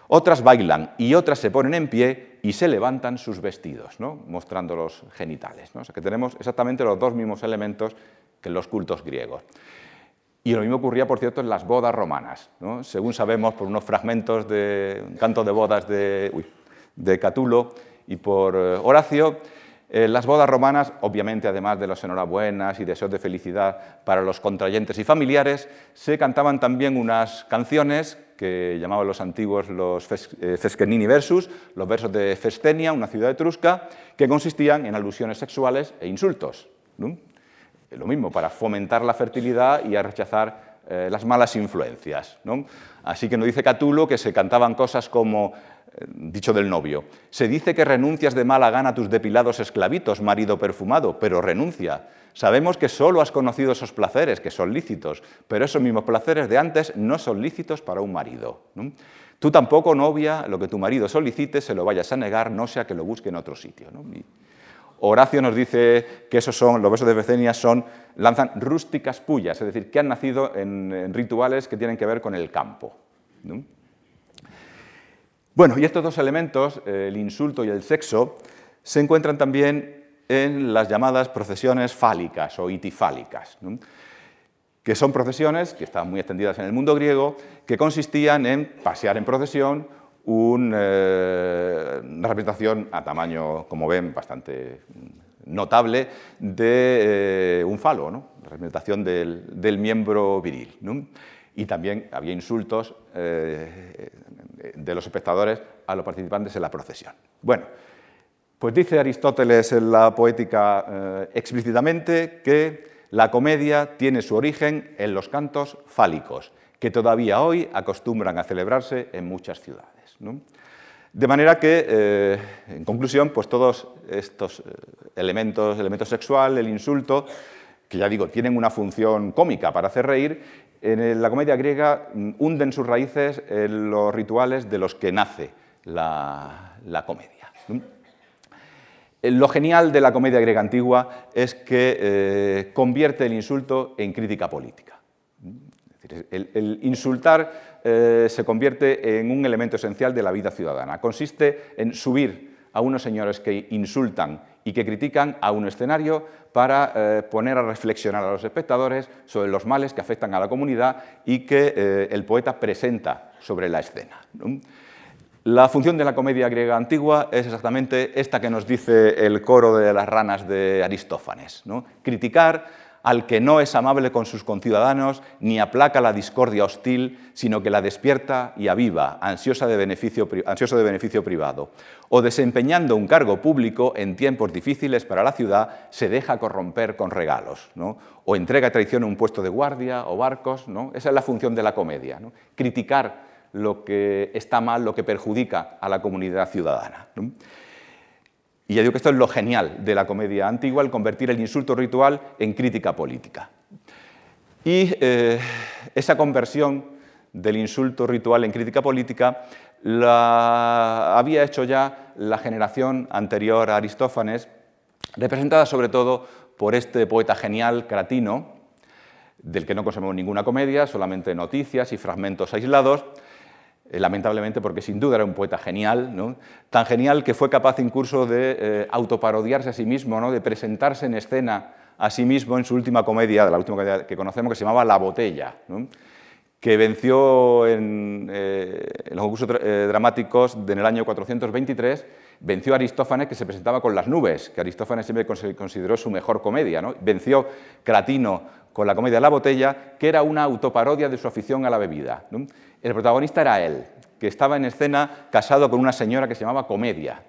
Otras bailan y otras se ponen en pie y se levantan sus vestidos, mostrando los genitales. O sea que tenemos exactamente los dos mismos elementos que en los cultos griegos. Y lo mismo ocurría, por cierto, en las bodas romanas. Según sabemos por unos fragmentos de un canto de bodas de, de Catulo, y por eh, Horacio, eh, las bodas romanas, obviamente, además de las enhorabuenas y deseos de felicidad para los contrayentes y familiares, se cantaban también unas canciones que llamaban los antiguos los Fescenini versus, los versos de Festenia, una ciudad etrusca, que consistían en alusiones sexuales e insultos. Lo mismo, para fomentar la fertilidad y a rechazar las malas influencias. Así que nos dice Catulo que se cantaban cosas como dicho del novio. Se dice que renuncias de mala gana a tus depilados esclavitos, marido perfumado, pero renuncia. Sabemos que solo has conocido esos placeres, que son lícitos, pero esos mismos placeres de antes no son lícitos para un marido. Tú tampoco, novia, lo que tu marido solicite, se lo vayas a negar, no sea que lo busque en otro sitio. Horacio nos dice que esos son, los besos de Becenia son, lanzan rústicas pullas, es decir, que han nacido en, rituales que tienen que ver con el campo. Bueno, y estos dos elementos, el insulto y el sexo, se encuentran también en las llamadas procesiones fálicas o itifálicas, que son procesiones que están muy extendidas en el mundo griego, que consistían en pasear en procesión eh, una representación a tamaño, como ven, bastante notable de eh, un falo, ¿no? la representación del, miembro viril. Y también había insultos eh, de los espectadores a los participantes en la procesión. Bueno, pues dice Aristóteles en la poética eh, explícitamente que la comedia tiene su origen en los cantos fálicos, que todavía hoy acostumbran a celebrarse en muchas ciudades. De manera que, eh, en conclusión, pues todos estos eh, elementos, elementos sexual, el insulto, que ya digo, tienen una función cómica para hacer reír, en la comedia griega mm, hunden sus raíces en los rituales de los que nace la, comedia. Lo genial de la comedia griega antigua es que eh, convierte el insulto en crítica política. el, insultar eh, se convierte en un elemento esencial de la vida ciudadana. Consiste en subir a unos señores que insultan y que critican a un escenario para eh, poner a reflexionar a los espectadores sobre los males que afectan a la comunidad y que eh, el poeta presenta sobre la escena. La función de la comedia griega antigua es exactamente esta que nos dice el coro de las ranas de Aristófanes. Criticar al que no es amable con sus conciudadanos ni aplaca la discordia hostil, sino que la despierta y aviva, ansiosa de beneficio, privado. O desempeñando un cargo público en tiempos difíciles para la ciudad, se deja corromper con regalos. O entrega a traición un puesto de guardia o barcos. ¿no? Esa es la función de la comedia, criticar lo que está mal, lo que perjudica a la comunidad ciudadana. Y ya digo que esto es lo genial de la comedia antigua, el convertir el insulto ritual en crítica política. Y eh, esa conversión del insulto ritual en crítica política la había hecho ya la generación anterior a Aristófanes, representada sobre todo por este poeta genial, Cratino, del que no conservamos ninguna comedia, solamente noticias y fragmentos aislados, lamentablemente porque sin duda era un poeta genial, tan genial que fue capaz incluso de eh, autoparodiarse a sí mismo, ¿no? de presentarse en escena a sí mismo en su última comedia, la última comedia que conocemos, que se llamaba La Botella, que venció en, eh, los concursos dramáticos en el año 423, venció a Aristófanes, que se presentaba con Las Nubes, que Aristófanes siempre consideró su mejor comedia. Venció Cratino con la comedia La Botella, que era una autoparodia de su afición a la bebida. El protagonista era él, que estaba en escena casado con una señora que se llamaba Comedia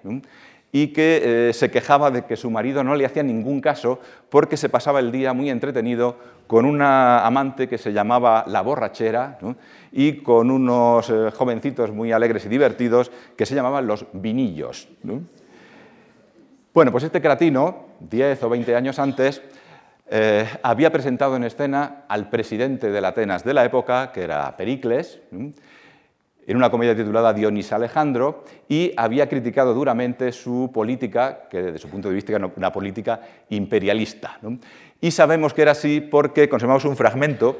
y que eh, se quejaba de que su marido no le hacía ningún caso porque se pasaba el día muy entretenido con una amante que se llamaba La Borrachera y con unos eh, jovencitos muy alegres y divertidos que se llamaban Los Vinillos. Bueno, pues este cratino, 10 o 20 años antes, eh, había presentado en escena al presidente de la Atenas de la época, que era Pericles, en una comedia titulada Dionís Alejandro, y había criticado duramente su política, que desde su punto de vista era una política imperialista. Y sabemos que era así porque conservamos un fragmento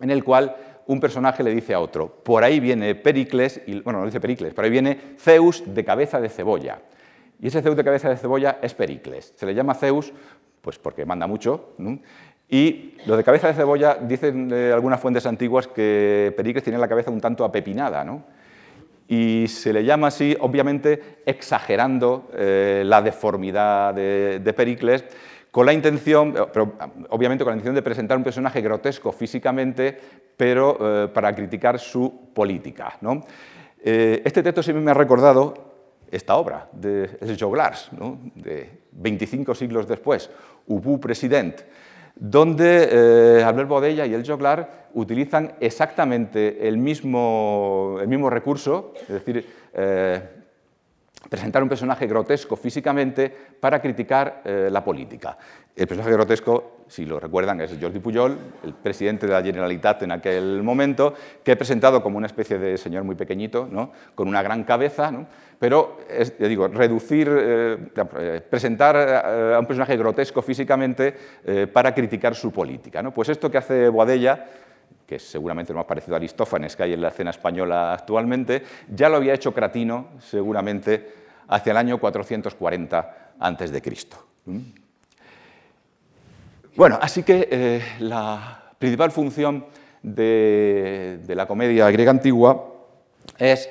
en el cual un personaje le dice a otro, por ahí viene Pericles, bueno, no dice Pericles, por ahí viene Zeus de cabeza de cebolla. Y ese Zeus de cabeza de cebolla es Pericles. Se le llama Zeus pues porque manda mucho. Y los de cabeza de cebolla dicen de algunas fuentes antiguas que Pericles tiene la cabeza un tanto apepinada. ¿no? y se le llama así, obviamente, exagerando eh, la deformidad de, Pericles, con la intención, pero obviamente con la intención de presentar un personaje grotesco físicamente, pero eh, para criticar su política. Eh, este texto siempre me ha recordado esta obra de Joglars, ¿no? de 25 siglos después, Ubu President, donde eh, Albert Bodella y el Joglar utilizan exactamente el mismo, el mismo recurso, es decir, eh, presentar un personaje grotesco físicamente para criticar eh, la política. El personaje grotesco, si lo recuerdan, es Jordi Pujol, el presidente de la Generalitat en aquel momento, que he presentado como una especie de señor muy pequeñito, ¿no? con una gran cabeza, ¿no? pero, es, digo, reducir, eh, eh, presentar a un personaje grotesco físicamente para criticar su política. ¿no? Pues esto que hace Boadella que seguramente lo más parecido a Aristófanes que hay en la escena española actualmente, ya lo había hecho Cratino, seguramente, hacia el año 440 a.C. Bueno, así que eh, la principal función de, la comedia griega antigua es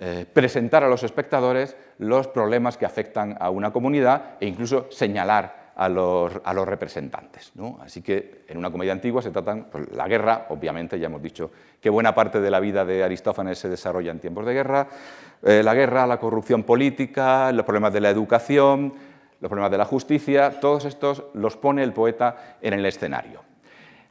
eh, presentar a los espectadores los problemas que afectan a una comunidad e incluso señalar a los, representantes. Así que en una comedia antigua se tratan pues, la guerra, obviamente ya hemos dicho que buena parte de la vida de Aristófanes se desarrolla en tiempos de guerra, eh, la guerra, la corrupción política, los problemas de la educación, los problemas de la justicia, todos estos los pone el poeta en el escenario.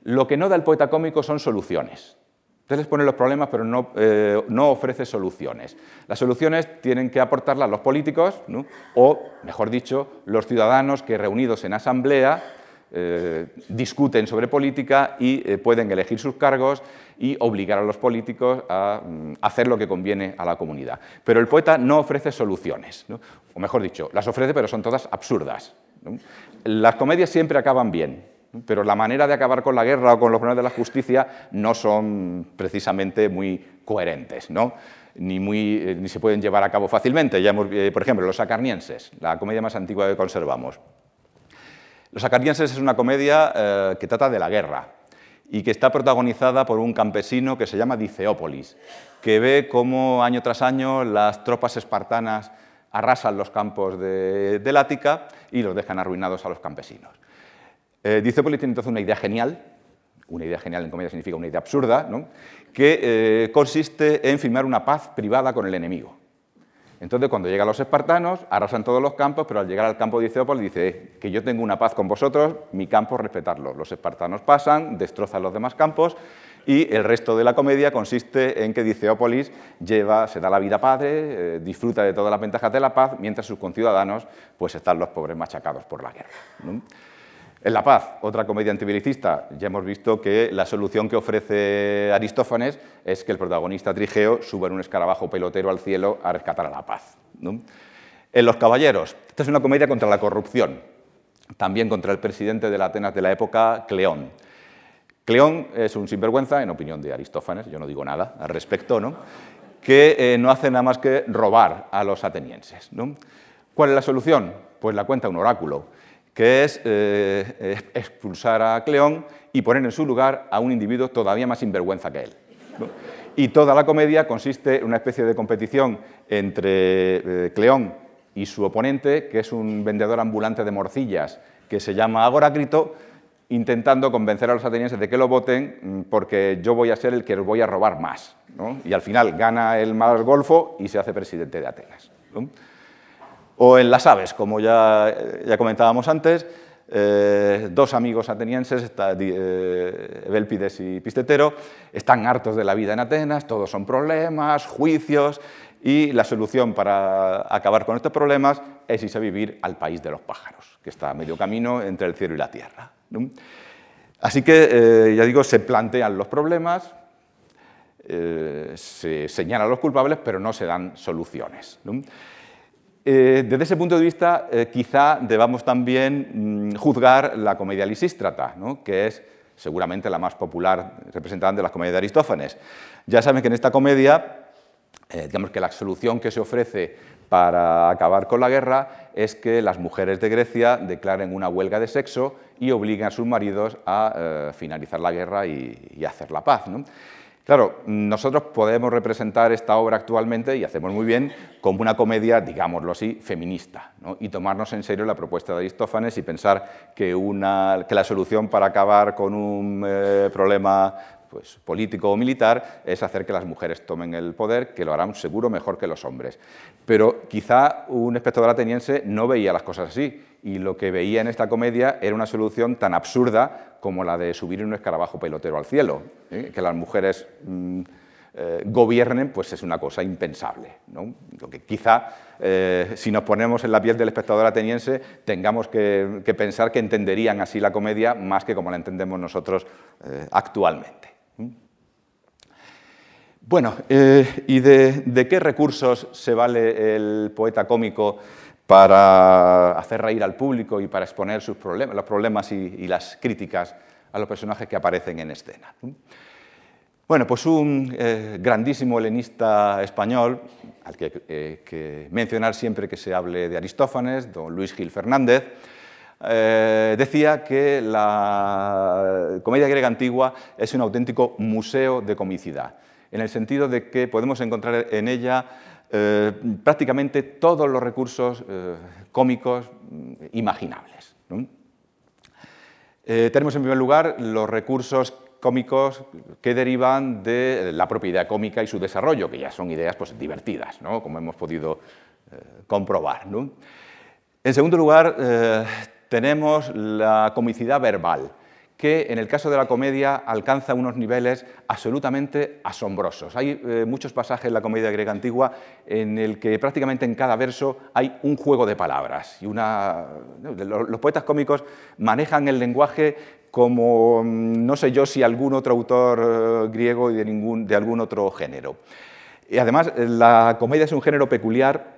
Lo que no da el poeta cómico son soluciones. Entonces les pone los problemas, pero no, eh, no, ofrece soluciones. Las soluciones tienen que aportarlas los políticos, o, mejor dicho, los ciudadanos que reunidos en asamblea eh, discuten sobre política y eh, pueden elegir sus cargos y obligar a los políticos a mm, hacer lo que conviene a la comunidad. Pero el poeta no ofrece soluciones, o mejor dicho, las ofrece, pero son todas absurdas. Las comedias siempre acaban bien, pero la manera de acabar con la guerra o con los problemas de la justicia no son precisamente muy coherentes, ¿no? Ni, muy, eh, ni se pueden llevar a cabo fácilmente. Ya por ejemplo, Los acarnienses, la comedia más antigua que conservamos. Los acarnienses es una comedia eh, que trata de la guerra y que está protagonizada por un campesino que se llama Diceópolis, que ve cómo año tras año las tropas espartanas arrasan los campos de, del Ática y los dejan arruinados a los campesinos. Eh, tiene entonces una idea genial, una idea genial en comedia significa una idea absurda, que eh, consiste en firmar una paz privada con el enemigo. Entonces, cuando llegan los espartanos, arrasan todos los campos, pero al llegar al campo de Diceópolis dice eh, que yo tengo una paz con vosotros, mi campo respetarlo. Los espartanos pasan, destrozan los demás campos y el resto de la comedia consiste en que Diceópolis lleva, se da la vida padre, eh, disfruta de todas las ventajas de la paz, mientras sus conciudadanos pues, están los pobres machacados por la guerra. En La Paz, otra comedia antibelicista, ya hemos visto que la solución que ofrece Aristófanes es que el protagonista Trigeo suba en un escarabajo pelotero al cielo a rescatar a la paz. En Los Caballeros, esta es una comedia contra la corrupción, también contra el presidente de la Atenas de la época, Cleón. Cleón es un sinvergüenza, en opinión de Aristófanes, yo no digo nada al respecto, ¿no? que eh, no hace nada más que robar a los atenienses. ¿Cuál es la solución? Pues la cuenta un oráculo que es eh, expulsar a Cleón y poner en su lugar a un individuo todavía más sinvergüenza que él. Y toda la comedia consiste en una especie de competición entre eh, Cleón y su oponente, que es un vendedor ambulante de morcillas que se llama Agorácrito, intentando convencer a los atenienses de que lo voten mm, porque yo voy a ser el que os voy a robar más. Y al final gana el más golfo y se hace presidente de Atenas. O en las aves, como ya, ya comentábamos antes, eh, dos amigos atenienses, está, eh, y Pistetero, están hartos de la vida en Atenas, todos son problemas, juicios, y la solución para acabar con estos problemas es irse a vivir al país de los pájaros, que está a medio camino entre el cielo y la tierra. Así que, eh, ya digo, se plantean los problemas, eh, se señalan los culpables, pero no se dan soluciones. Eh, desde ese punto de vista, eh, quizá debamos también mm, juzgar la comedia lisístrata, que es seguramente la más popular representante de las comedias de Aristófanes. Ya saben que en esta comedia, eh, digamos que la solución que se ofrece para acabar con la guerra es que las mujeres de Grecia declaren una huelga de sexo y obliguen a sus maridos a finalizar la guerra y, hacer la paz. Claro, nosotros podemos representar esta obra actualmente, y hacemos muy bien, como una comedia, digámoslo así, feminista, y tomarnos en serio la propuesta de Aristófanes y pensar que, la solución para acabar con un eh, problema pues, político o militar es hacer que las mujeres tomen el poder, que lo harán seguro mejor que los hombres. Pero quizá un espectador ateniense no veía las cosas así y lo que veía en esta comedia era una solución tan absurda como la de subir un escarabajo pelotero al cielo. ¿eh? Que las mujeres mm, eh, gobiernen, pues es una cosa impensable. Lo que quizá, eh, si nos ponemos en la piel del espectador ateniense, tengamos que, pensar que entenderían así la comedia más que como la entendemos nosotros actualmente. Bueno, ¿y de, qué recursos se vale el poeta cómico para hacer reír al público y para exponer sus problemas, los problemas y, las críticas a los personajes que aparecen en escena. Bueno, pues un eh, grandísimo helenista español, al que, eh, que, mencionar siempre que se hable de Aristófanes, don Luis Gil Fernández, eh, decía que la comedia griega antigua es un auténtico museo de comicidad, en el sentido de que podemos encontrar en ella eh, prácticamente todos los recursos eh, cómicos mm, imaginables. Eh, tenemos en primer lugar los recursos cómicos que derivan de la propiedad cómica y su desarrollo, que ya son ideas pues, divertidas, como hemos podido comprobar. En segundo lugar, tenemos la comicidad verbal que en el caso de la comedia alcanza unos niveles absolutamente asombrosos. Hay eh, muchos pasajes en la comedia griega antigua en el que prácticamente en cada verso hay un juego de palabras. Y los, poetas cómicos manejan el lenguaje como mm, no sé yo si algún otro autor eh, griego y de, algún otro género. Y además, la comedia es un género peculiar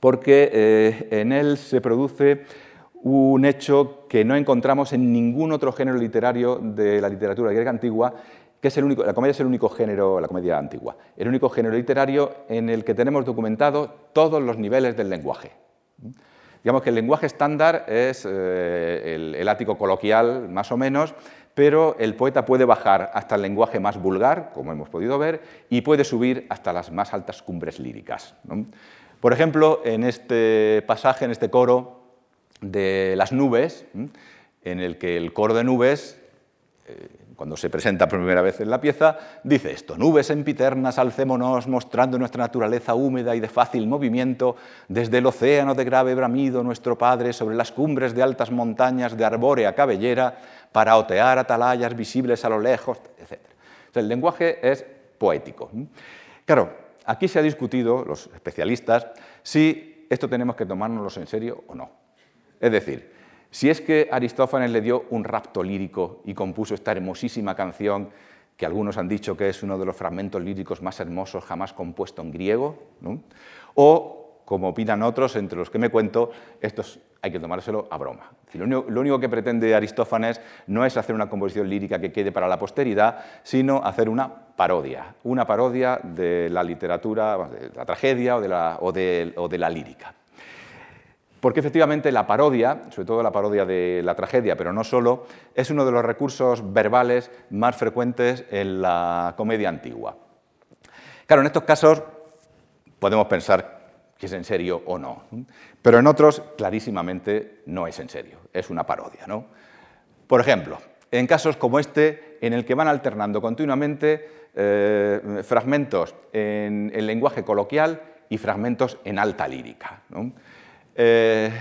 porque eh, en él se produce un hecho que no encontramos en ningún otro género literario de la literatura griega antigua, que es el único, la comedia es el único género, la comedia antigua, el único género literario en el que tenemos documentado todos los niveles del lenguaje. Digamos que el lenguaje estándar es eh, el, el, ático coloquial, más o menos, pero el poeta puede bajar hasta el lenguaje más vulgar, como hemos podido ver, y puede subir hasta las más altas cumbres líricas. Por ejemplo, en este pasaje, en este coro, de las nubes, en el que el coro de nubes, eh, cuando se presenta por primera vez en la pieza, dice esto, nubes empiternas, alcémonos mostrando nuestra naturaleza húmeda y de fácil movimiento, desde el océano de grave bramido nuestro Padre, sobre las cumbres de altas montañas de arbórea cabellera, para otear atalayas visibles a lo lejos, etc. el lenguaje es poético. Claro, aquí se ha discutido, los especialistas, si esto tenemos que tomárnoslo en serio o no. Es decir, si es que Aristófanes le dio un rapto lírico y compuso esta hermosísima canción, que algunos han dicho que es uno de los fragmentos líricos más hermosos jamás compuesto en griego, o, como opinan otros, entre los que me cuento, estos hay que tomárselo a broma. Lo único, que pretende Aristófanes no es hacer una composición lírica que quede para la posteridad, sino hacer una parodia, una parodia de la literatura, de la tragedia o de la lírica. Porque efectivamente la parodia, sobre todo la parodia de la tragedia, pero no solo, es uno de los recursos verbales más frecuentes en la comedia antigua. Claro, en estos casos podemos pensar que es en serio o no, pero en otros clarísimamente no es en serio, es una parodia. ¿no? Por ejemplo, en casos como este, en el que van alternando continuamente eh, fragmentos en el lenguaje coloquial y fragmentos en alta lírica. ¿no? Eh,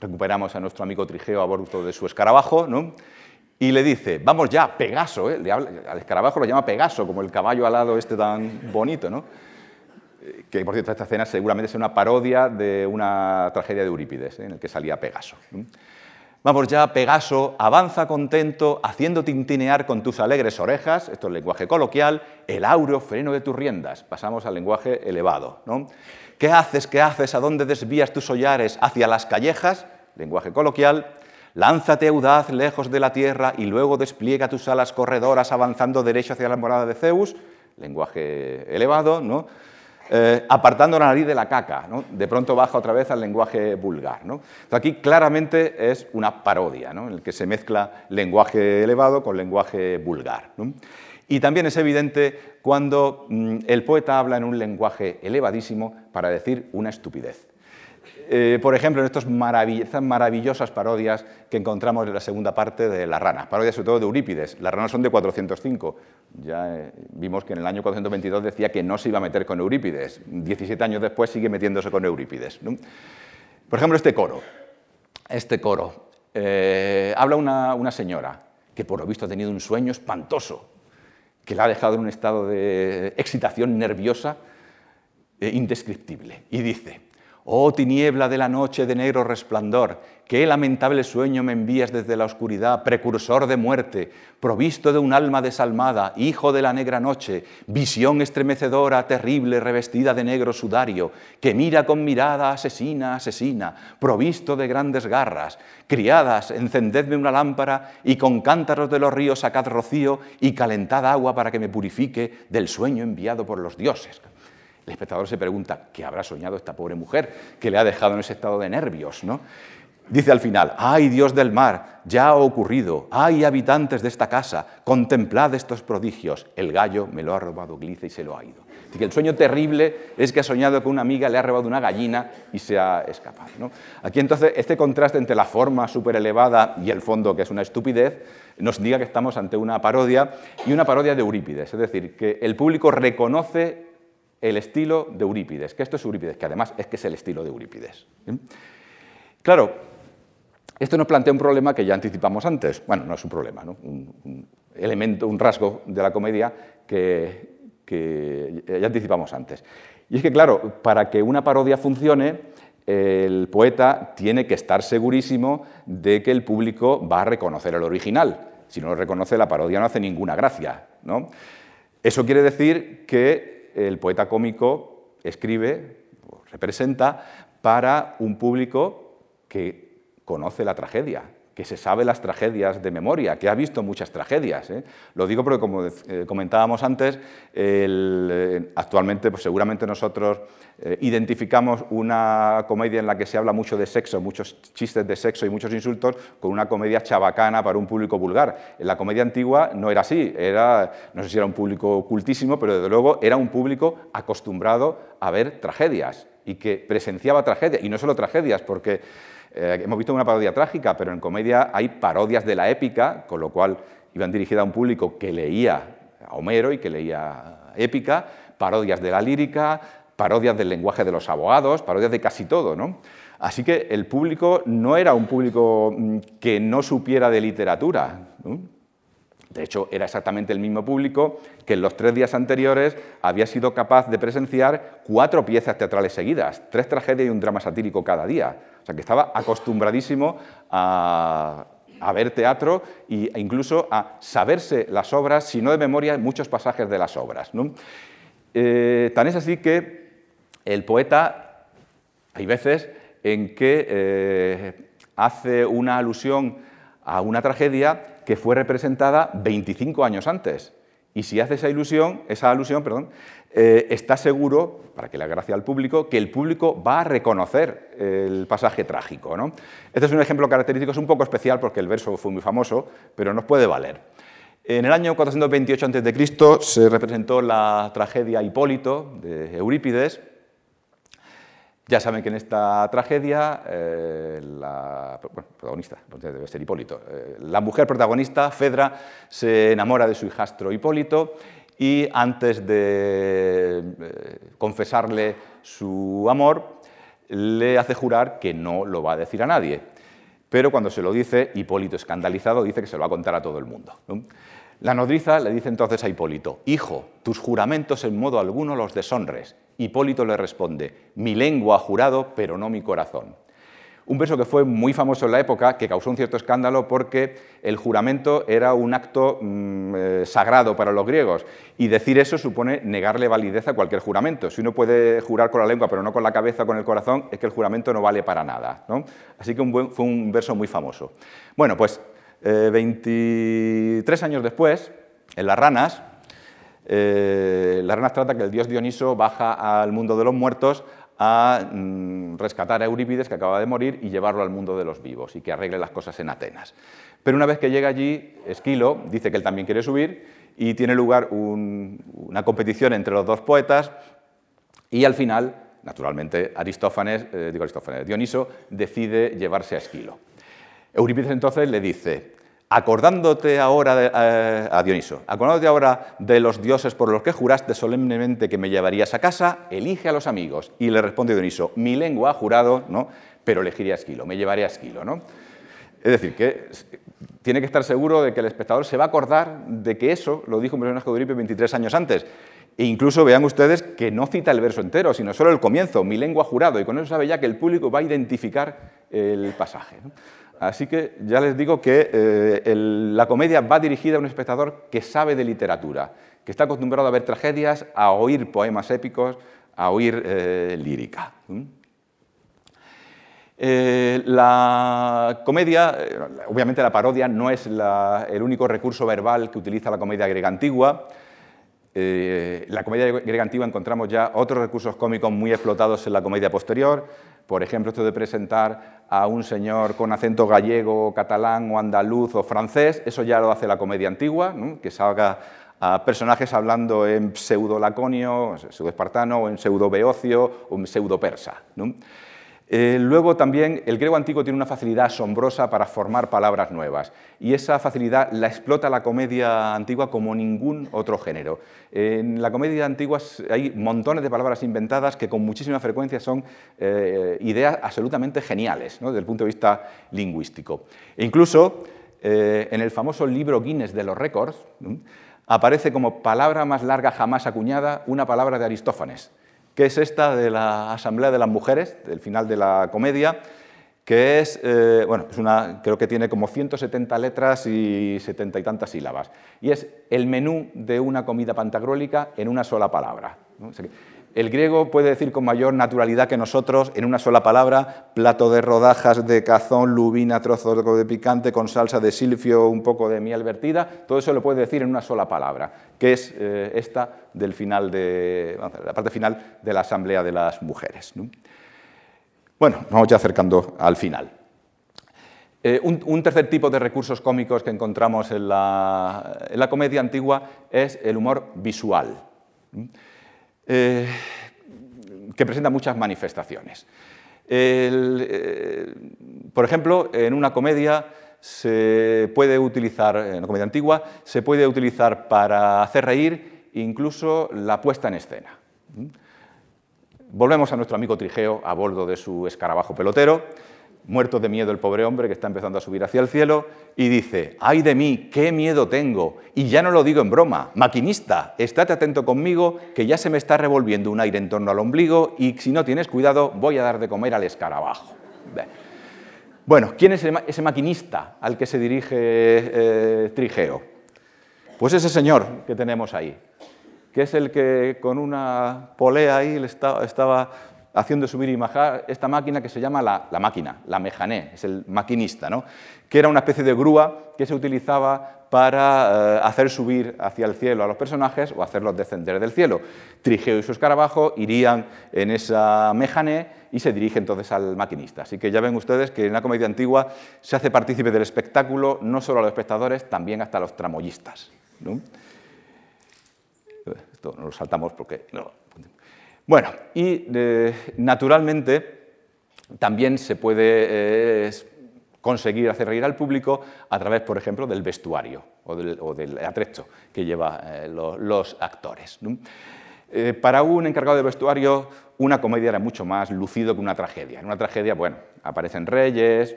recuperamos a nuestro amigo Trigeo a bordo de su escarabajo, ¿no? y le dice, vamos ya, Pegaso, ¿eh? al escarabajo lo llama Pegaso, como el caballo alado este tan bonito, ¿no? Que por cierto esta escena seguramente es una parodia de una tragedia de Eurípides, ¿eh? en el que salía Pegaso. Vamos ya, Pegaso, avanza contento, haciendo tintinear con tus alegres orejas, esto es lenguaje coloquial, el áureo freno de tus riendas. Pasamos al lenguaje elevado. ¿no? ¿Qué haces? ¿Qué haces? ¿A dónde desvías tus hollares? ¿Hacia las callejas? Lenguaje coloquial. Lánzate audaz lejos de la tierra y luego despliega tus alas corredoras avanzando derecho hacia la morada de Zeus. Lenguaje elevado, ¿no? Eh, apartando la nariz de la caca, de pronto baja otra vez al lenguaje vulgar. aquí claramente es una parodia, en el que se mezcla lenguaje elevado con lenguaje vulgar. Y también es evidente cuando mm, el poeta habla en un lenguaje elevadísimo para decir una estupidez. Eh, por ejemplo, en estas maravillosas parodias que encontramos en la segunda parte de Las ranas, parodias sobre todo de Eurípides. Las ranas son de 405. Ya eh, vimos que en el año 422 decía que no se iba a meter con Eurípides. 17 años después sigue metiéndose con Eurípides. Por ejemplo, este coro. Este coro. Eh, habla una, una señora que por lo visto ha tenido un sueño espantoso, que la ha dejado en un estado de excitación nerviosa indescriptible. Y dice, Oh tiniebla de la noche de negro resplandor, qué lamentable sueño me envías desde la oscuridad, precursor de muerte, provisto de un alma desalmada, hijo de la negra noche, visión estremecedora, terrible, revestida de negro sudario, que mira con mirada asesina, asesina, provisto de grandes garras. Criadas, encendedme una lámpara y con cántaros de los ríos sacad rocío y calentad agua para que me purifique del sueño enviado por los dioses. El espectador se pregunta, ¿qué habrá soñado esta pobre mujer que le ha dejado en ese estado de nervios? ¿no? Dice al final, ¡ay Dios del mar! Ya ha ocurrido, ¡ay habitantes de esta casa! Contemplad estos prodigios. El gallo me lo ha robado Glice y se lo ha ido. Así que el sueño terrible es que ha soñado que una amiga le ha robado una gallina y se ha escapado. Aquí entonces este contraste entre la forma súper elevada y el fondo, que es una estupidez, nos indica que estamos ante una parodia y una parodia de Eurípides. Es decir, que el público reconoce el estilo de Eurípides, que esto es Eurípides, que además es que es el estilo de Eurípides. Claro, esto nos plantea un problema que ya anticipamos antes. Bueno, no es un problema, Un, elemento, un rasgo de la comedia que, ya anticipamos antes. Y es que, claro, para que una parodia funcione, el poeta tiene que estar segurísimo de que el público va a reconocer el original. Si no lo reconoce, la parodia no hace ninguna gracia. ¿no? Eso quiere decir que el poeta cómico escribe, representa, para un público que conoce la tragedia, que se sabe las tragedias de memoria, que ha visto muchas tragedias. ¿eh? Lo digo porque, como eh, comentábamos antes, eh, actualmente pues, seguramente nosotros identificamos una comedia en la que se habla mucho de sexo, muchos chistes de sexo y muchos insultos, con una comedia chabacana para un público vulgar. En la comedia antigua no era así, era, no sé si era un público cultísimo, pero desde luego era un público acostumbrado a ver tragedias y que presenciaba tragedias, y no solo tragedias, porque eh, hemos visto una parodia trágica, pero en comedia hay parodias de la épica, con lo cual iban dirigidas a un público que leía a Homero y que leía épica, parodias de la lírica, parodias del lenguaje de los abogados, parodias de casi todo. ¿no? Así que el público no era un público mm, que no supiera de literatura. De hecho, era exactamente el mismo público que en los tres días anteriores había sido capaz de presenciar cuatro piezas teatrales seguidas, tres tragedias y un drama satírico cada día. O sea, que estaba acostumbradísimo a, ver teatro e incluso a saberse las obras, si no de memoria, muchos pasajes de las obras. Eh, tan es así que el poeta, hay veces en que eh, hace una alusión a una tragedia que fue representada 25 años antes. Y si hace esa ilusión, esa alusión, perdón, eh, está seguro, para que le gracia al público, que el público va a reconocer el pasaje trágico. ¿no? Este es un ejemplo característico, es un poco especial porque el verso fue muy famoso, pero nos puede valer. En el año 428 a.C. se representó la tragedia Hipólito de Eurípides. Ya saben que en esta tragedia, eh, la protagonista, debe ser Hipólito, eh, la mujer protagonista, Fedra, se enamora de su hijastro Hipólito y antes de eh, confesarle su amor, le hace jurar que no lo va a decir a nadie. Pero cuando se lo dice, Hipólito escandalizado dice que se lo va a contar a todo el mundo. La nodriza le dice entonces a Hipólito, Hijo, tus juramentos en modo alguno los deshonres. Hipólito le responde, Mi lengua ha jurado, pero no mi corazón. Un verso que fue muy famoso en la época, que causó un cierto escándalo porque el juramento era un acto mm, eh, sagrado para los griegos y decir eso supone negarle validez a cualquier juramento. Si uno puede jurar con la lengua pero no con la cabeza o con el corazón, es que el juramento no vale para nada. Así que fue un verso muy famoso. Bueno, pues 23 eh, años después, en Las Ranas, eh, Las Ranas trata que el dios Dioniso baja al mundo de los muertos a mm, rescatar a Eurípides, que acaba de morir, y llevarlo al mundo de los vivos y que arregle las cosas en Atenas. Pero una vez que llega allí, Esquilo dice que él también quiere subir y tiene lugar una competición entre los dos poetas y al final, naturalmente, Aristófanes, eh, digo Aristófanes, Dioniso decide llevarse a Esquilo. Eurípides entonces le dice, acordándote ahora, de, eh, a Dioniso, acordándote ahora de los dioses por los que juraste solemnemente que me llevarías a casa, elige a los amigos. Y le responde Dioniso, mi lengua ha jurado, ¿no? pero elegiría a Esquilo, me llevaré a Esquilo. ¿no? Es decir, que tiene que estar seguro de que el espectador se va a acordar de que eso lo dijo un personaje de Eurípides 23 años antes. E incluso vean ustedes que no cita el verso entero, sino solo el comienzo, mi lengua ha jurado, y con eso sabe ya que el público va a identificar el pasaje. Así que ya les digo que eh, la comedia va dirigida a un espectador que sabe de literatura, que está acostumbrado a ver tragedias, a oír poemas épicos, a oír eh, lírica. Eh, la comedia, obviamente la parodia no es el único recurso verbal que utiliza la comedia griega antigua. la comedia griega antigua encontramos ya otros recursos cómicos muy explotados en la comedia posterior. Por ejemplo, esto de presentar a un señor con acento gallego, catalán o andaluz o francés, eso ya lo hace la comedia antigua, que salga a personajes hablando en pseudo-laconio, pseudo-espartano, o en pseudo-beocio o en pseudo-persa. Eh, luego también el griego antiguo tiene una facilidad asombrosa para formar palabras nuevas y esa facilidad la explota la comedia antigua como ningún otro género. En la comedia antigua hay montones de palabras inventadas que con muchísima frecuencia son eh, ideas absolutamente geniales desde el punto de vista lingüístico. E incluso eh, en el famoso libro Guinness de los récords aparece como palabra más larga jamás acuñada una palabra de Aristófanes que es esta de la Asamblea de las Mujeres, del final de la comedia, que es, eh, bueno, es una, creo que tiene como 170 letras y 70 y tantas sílabas. Y es el menú de una comida pantagrólica en una sola palabra. El griego puede decir con mayor naturalidad que nosotros, en una sola palabra, plato de rodajas de cazón, lubina, trozos de picante con salsa de silfio, un poco de miel vertida, todo eso lo puede decir en una sola palabra, que es eh, esta del final de, la parte final de la Asamblea de las Mujeres. Bueno, vamos ya acercando al final. Eh, un, tercer tipo de recursos cómicos que encontramos en la comedia antigua es el humor visual. Eh, que presenta muchas manifestaciones. Eh, por ejemplo, en una comedia se puede utilizar, en una comedia antigua, se puede utilizar para hacer reír incluso la puesta en escena. Volvemos a nuestro amigo Trigeo a bordo de su escarabajo pelotero muerto de miedo el pobre hombre que está empezando a subir hacia el cielo, y dice, ay de mí, qué miedo tengo, y ya no lo digo en broma, maquinista, estate atento conmigo, que ya se me está revolviendo un aire en torno al ombligo, y si no tienes cuidado, voy a dar de comer al escarabajo. Bueno, ¿quién es ese maquinista al que se dirige eh, Trigeo? Pues ese señor que tenemos ahí, que es el que con una polea ahí le estaba haciendo subir y bajar esta máquina que se llama la, máquina, la mejané, es el maquinista, ¿no? que era una especie de grúa que se utilizaba para eh, hacer subir hacia el cielo a los personajes o hacerlos descender del cielo. Trigeo y su escarabajo irían en esa mejané y se dirige entonces al maquinista. Así que ya ven ustedes que en la comedia antigua se hace partícipe del espectáculo no solo a los espectadores, también hasta a los tramoyistas. Esto no lo saltamos porque... No, bueno, y eh, naturalmente también se puede eh, conseguir hacer reír al público a través, por ejemplo, del vestuario o del, atrecho que llevan eh, los, actores. para un encargado de vestuario, una comedia era mucho más lucido que una tragedia. En una tragedia, bueno, aparecen reyes,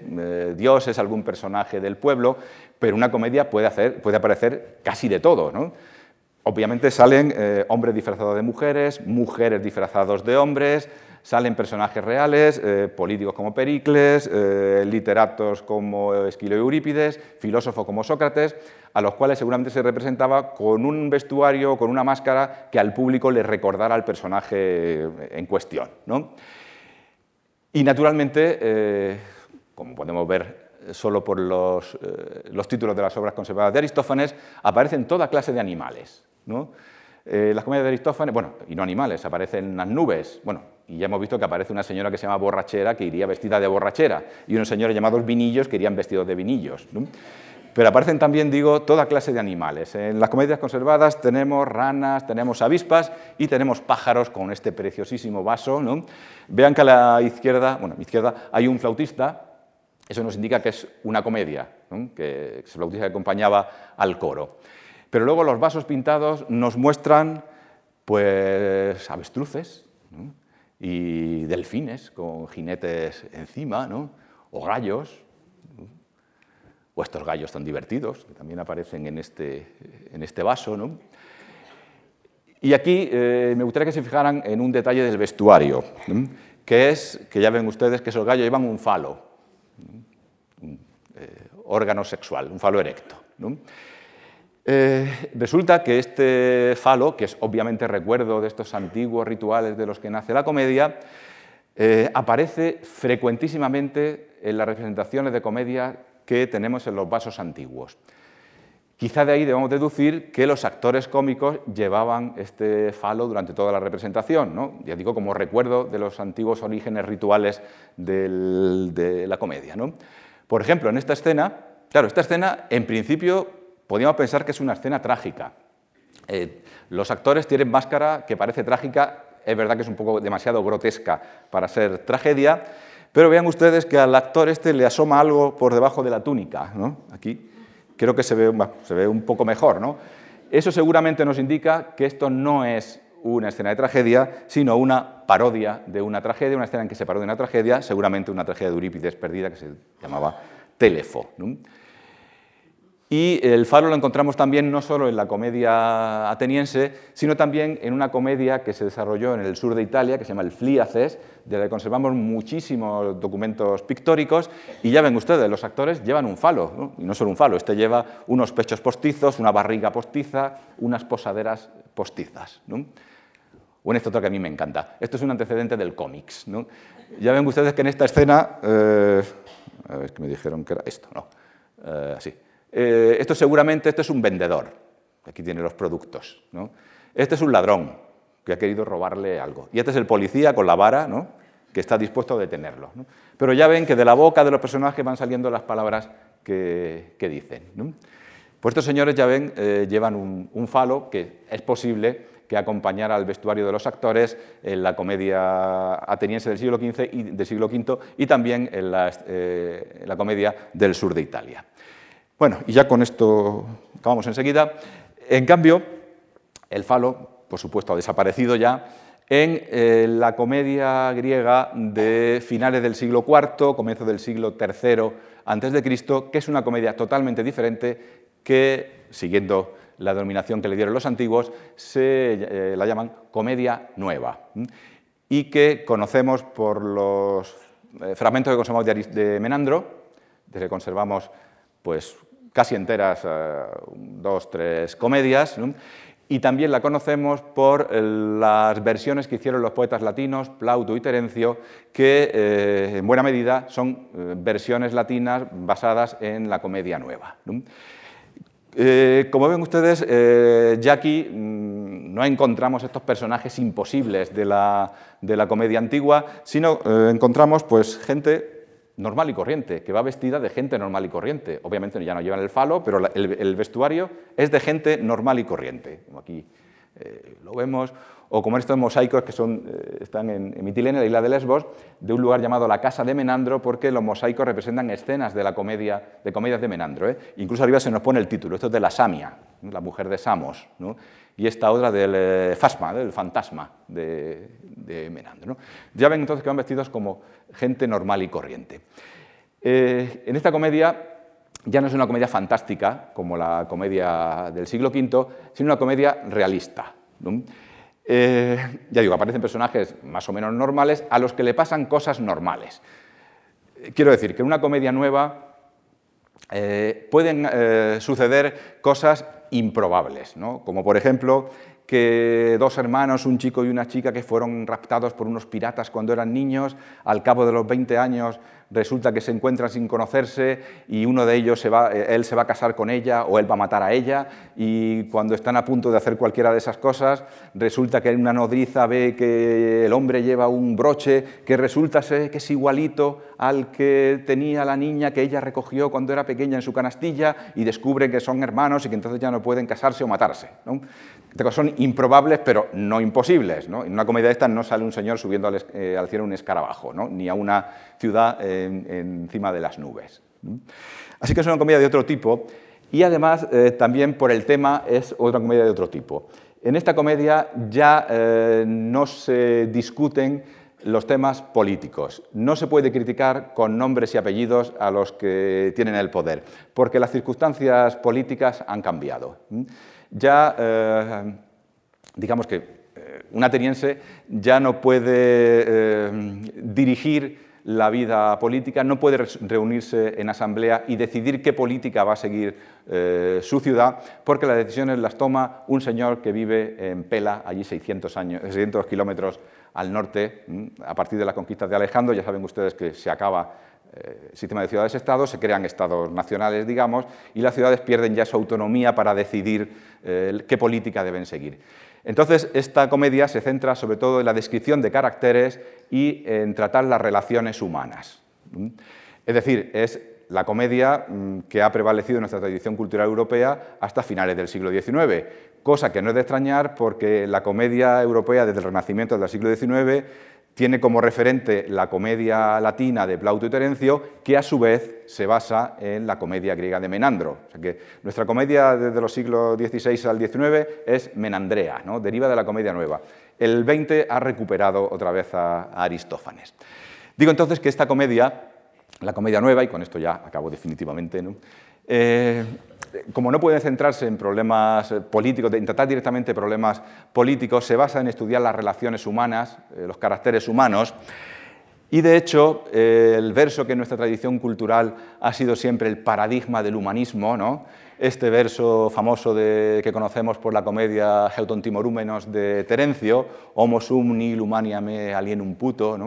dioses, algún personaje del pueblo, pero una comedia puede, hacer, aparecer casi de todo. Obviamente salen eh, hombres disfrazados de mujeres, mujeres disfrazados de hombres, salen personajes reales, eh, políticos como Pericles, eh, literatos como Esquilo y Eurípides, filósofos como Sócrates, a los cuales seguramente se representaba con un vestuario, con una máscara que al público le recordara al personaje en cuestión. Y naturalmente, como podemos ver solo por los, los, títulos de las obras conservadas de Aristófanes, aparecen toda clase de animales. Eh, las comedias de Aristófanes, bueno, y no animales, aparecen las nubes, bueno, y ya hemos visto que aparece una señora que se llama borrachera, que iría vestida de borrachera, y unos señores llamados vinillos que irían vestidos de vinillos. Pero aparecen también, digo, toda clase de animales. En las comedias conservadas tenemos ranas, tenemos avispas y tenemos pájaros con este preciosísimo vaso. ¿no? Vean que a la izquierda, bueno, a la izquierda hay un flautista, eso nos indica que es una comedia, que es el flautista que acompañaba al coro. Pero luego los vasos pintados nos muestran pues avestruces y delfines con jinetes encima, ¿no? o gallos, o estos gallos tan divertidos que también aparecen en este, en este vaso. ¿no? Y aquí eh, me gustaría que se fijaran en un detalle del vestuario, que es, que ya ven ustedes que esos gallos llevan un falo, un eh, órgano sexual, un falo erecto. Eh, resulta que este falo, que es obviamente recuerdo de estos antiguos rituales de los que nace la comedia, aparece frecuentísimamente en las representaciones de comedia que tenemos en los vasos antiguos. Quizá de ahí debemos deducir que los actores cómicos llevaban este falo durante toda la representación, ¿no? ya digo, como recuerdo de los antiguos orígenes rituales de la comedia. Por ejemplo, en esta escena, claro, esta escena en principio podríamos pensar que es una escena trágica. Eh, los actores tienen máscara que parece trágica, es verdad que es un poco demasiado grotesca para ser tragedia, pero vean ustedes que al actor este le asoma algo por debajo de la túnica. ¿no? Aquí creo que se ve, se ve un poco mejor. ¿no? Eso seguramente nos indica que esto no es una escena de tragedia, sino una parodia de una tragedia, una escena en que se parodia una tragedia, seguramente una tragedia de Eurípides perdida que se llamaba Telefo. Y el faro lo encontramos también no solo en la comedia ateniense, sino también en una comedia que se desarrolló en el sur de Italia, que se llama el Fliaces, de la que conservamos muchísimos documentos pictóricos, y ya ven ustedes, los actores llevan un falo, y no solo un falo, este lleva unos pechos postizos, una barriga postiza, unas posaderas postizas. O en esto otro que a mí me encanta. Esto es un antecedente del cómics. Ya ven ustedes que en esta escena, eh, a ver, que me dijeron que era esto, no, eh. Eh, esto seguramente esto es un vendedor, aquí tiene los productos. ¿no? Este es un ladrón que ha querido robarle algo. Y este es el policía con la vara, ¿no? que está dispuesto a detenerlo. Pero ya ven que de la boca de los personajes van saliendo las palabras que, dicen. Pues estos señores, ya ven, eh, llevan un, falo que es posible que acompañara al vestuario de los actores en la comedia ateniense del siglo XV y, del siglo V y también eh, en la comedia del sur de Italia. Bueno, y ya con esto acabamos enseguida. En cambio, el falo, por supuesto, ha desaparecido ya en eh, la comedia griega de finales del siglo IV, comienzo del siglo III antes de Cristo, que es una comedia totalmente diferente que, siguiendo la denominación que le dieron los antiguos, se eh, la llaman comedia nueva y que conocemos por los eh, fragmentos que conservamos de, Menandro, desde que conservamos pues, casi enteras, eh, dos, tres comedias, y también la conocemos por eh, las versiones que hicieron los poetas latinos, Plauto y Terencio, que eh, en buena medida son versiones latinas basadas en la comedia nueva. como ven ustedes, ya aquí mm, no encontramos estos personajes imposibles de la, de la comedia antigua, sino encontramos pues, gente normal y corriente, que va vestida de gente normal y corriente. Obviamente ya no llevan el falo, pero el, vestuario es de gente normal y corriente, como aquí eh, lo vemos, o como estos mosaicos que eh, están en, Mitilene, la isla de Lesbos, de un lugar llamado la Casa de Menandro, porque los mosaicos representan escenas de la comedia, de comedias de Menandro. ¿eh? Incluso arriba se nos pone el título, esto es de la Samia, la mujer de Samos. Y esta otra del eh, fasma, del fantasma de, Menandro. Ya ven entonces que van vestidos como gente normal y corriente. Eh, en esta comedia ya no es una comedia fantástica como la comedia del siglo V, sino una comedia realista. Eh, ya digo, aparecen personajes más o menos normales a los que le pasan cosas normales. Quiero decir que en una comedia nueva pueden suceder cosas improbables, como por ejemplo que dos hermanos, un chico y una chica que fueron raptados por unos piratas cuando eran niños, al cabo de los 20 años resulta que se encuentran sin conocerse y uno de ellos, se va, él se va a casar con ella o él va a matar a ella y cuando están a punto de hacer cualquiera de esas cosas, resulta que una nodriza ve que el hombre lleva un broche que resulta que es igualito al que tenía la niña que ella recogió cuando era pequeña en su canastilla y descubren que son hermanos y que entonces ya no pueden casarse o matarse. Son improbables, pero no imposibles. En una comedia de estas no sale un señor subiendo al, eh, cielo un escarabajo, ni a una ciudad encima de las nubes. Así que es una comedia de otro tipo y además eh, también por el tema es otra comedia de otro tipo. En esta comedia ya eh, no se discuten los temas políticos. No se puede criticar con nombres y apellidos a los que tienen el poder, porque las circunstancias políticas han cambiado ya, eh, digamos que eh, un ateniense ya no puede eh, dirigir la vida política, no puede reunirse en asamblea y decidir qué política va a seguir su ciudad, porque las decisiones las toma un señor que vive en Pela, allí 600, años, 600 kilómetros al norte, a partir de la conquista de Alejandro. Ya saben ustedes que se acaba eh, sistema de ciudades-estados, se crean estados nacionales, digamos, y las ciudades pierden ya su autonomía para decidir eh, qué política deben seguir. Entonces, esta comedia se centra sobre todo en la descripción de caracteres y en tratar las relaciones humanas. Es decir, es la comedia mm, que ha prevalecido en nuestra tradición cultural europea hasta finales del siglo XIX, cosa que no es de extrañar porque la comedia europea desde el Renacimiento del siglo XIX tiene como referente la comedia latina de Plauto y Terencio, que a su vez se basa en la comedia griega de Menandro. O sea que nuestra comedia desde los siglos XVI al XIX es menandrea, ¿no? deriva de la comedia nueva. El XX ha recuperado otra vez a, Aristófanes. Digo entonces que esta comedia, la comedia nueva, y con esto ya acabo definitivamente, ¿no? Eh, como no puede centrarse en problemas eh, políticos, en tratar directamente problemas políticos, se basa en estudiar las relaciones humanas, eh, los caracteres humanos, y de hecho, el verso que en nuestra tradición cultural ha sido siempre el paradigma del humanismo, ¿no? este verso famoso que conocemos por la comedia Heuton Timorúmenos de Terencio, Homo sum nihil humania me alienum puto,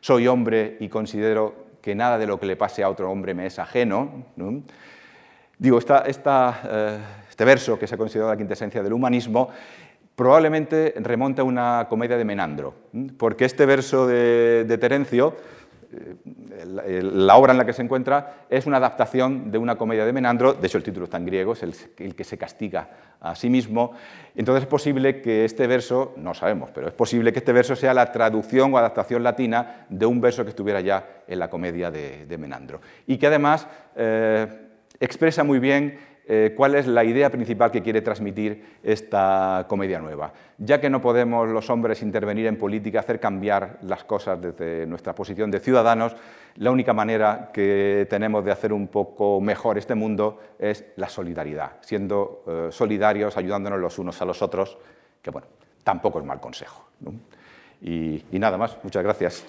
soy hombre y considero que nada de lo que le pase a otro hombre me es ajeno. ¿no? Digo, eh, este verso, que se ha considerado la quintesencia del humanismo, probablemente remonta a una comedia de Menandro, porque este verso de, Terencio, eh, la obra en la que se encuentra, es una adaptación de una comedia de Menandro, de hecho el título está en griego, es el, que se castiga a sí mismo, entonces es posible que este verso, no sabemos, pero es posible que este verso sea la traducción o adaptación latina de un verso que estuviera ya en la comedia de, Menandro, y que además... Eh, expresa muy bien eh, cuál es la idea principal que quiere transmitir esta comedia nueva. Ya que no podemos los hombres intervenir en política, hacer cambiar las cosas desde nuestra posición de ciudadanos, la única manera que tenemos de hacer un poco mejor este mundo es la solidaridad, siendo eh, solidarios, ayudándonos los unos a los otros, que bueno, tampoco es mal consejo. y nada más, muchas gracias.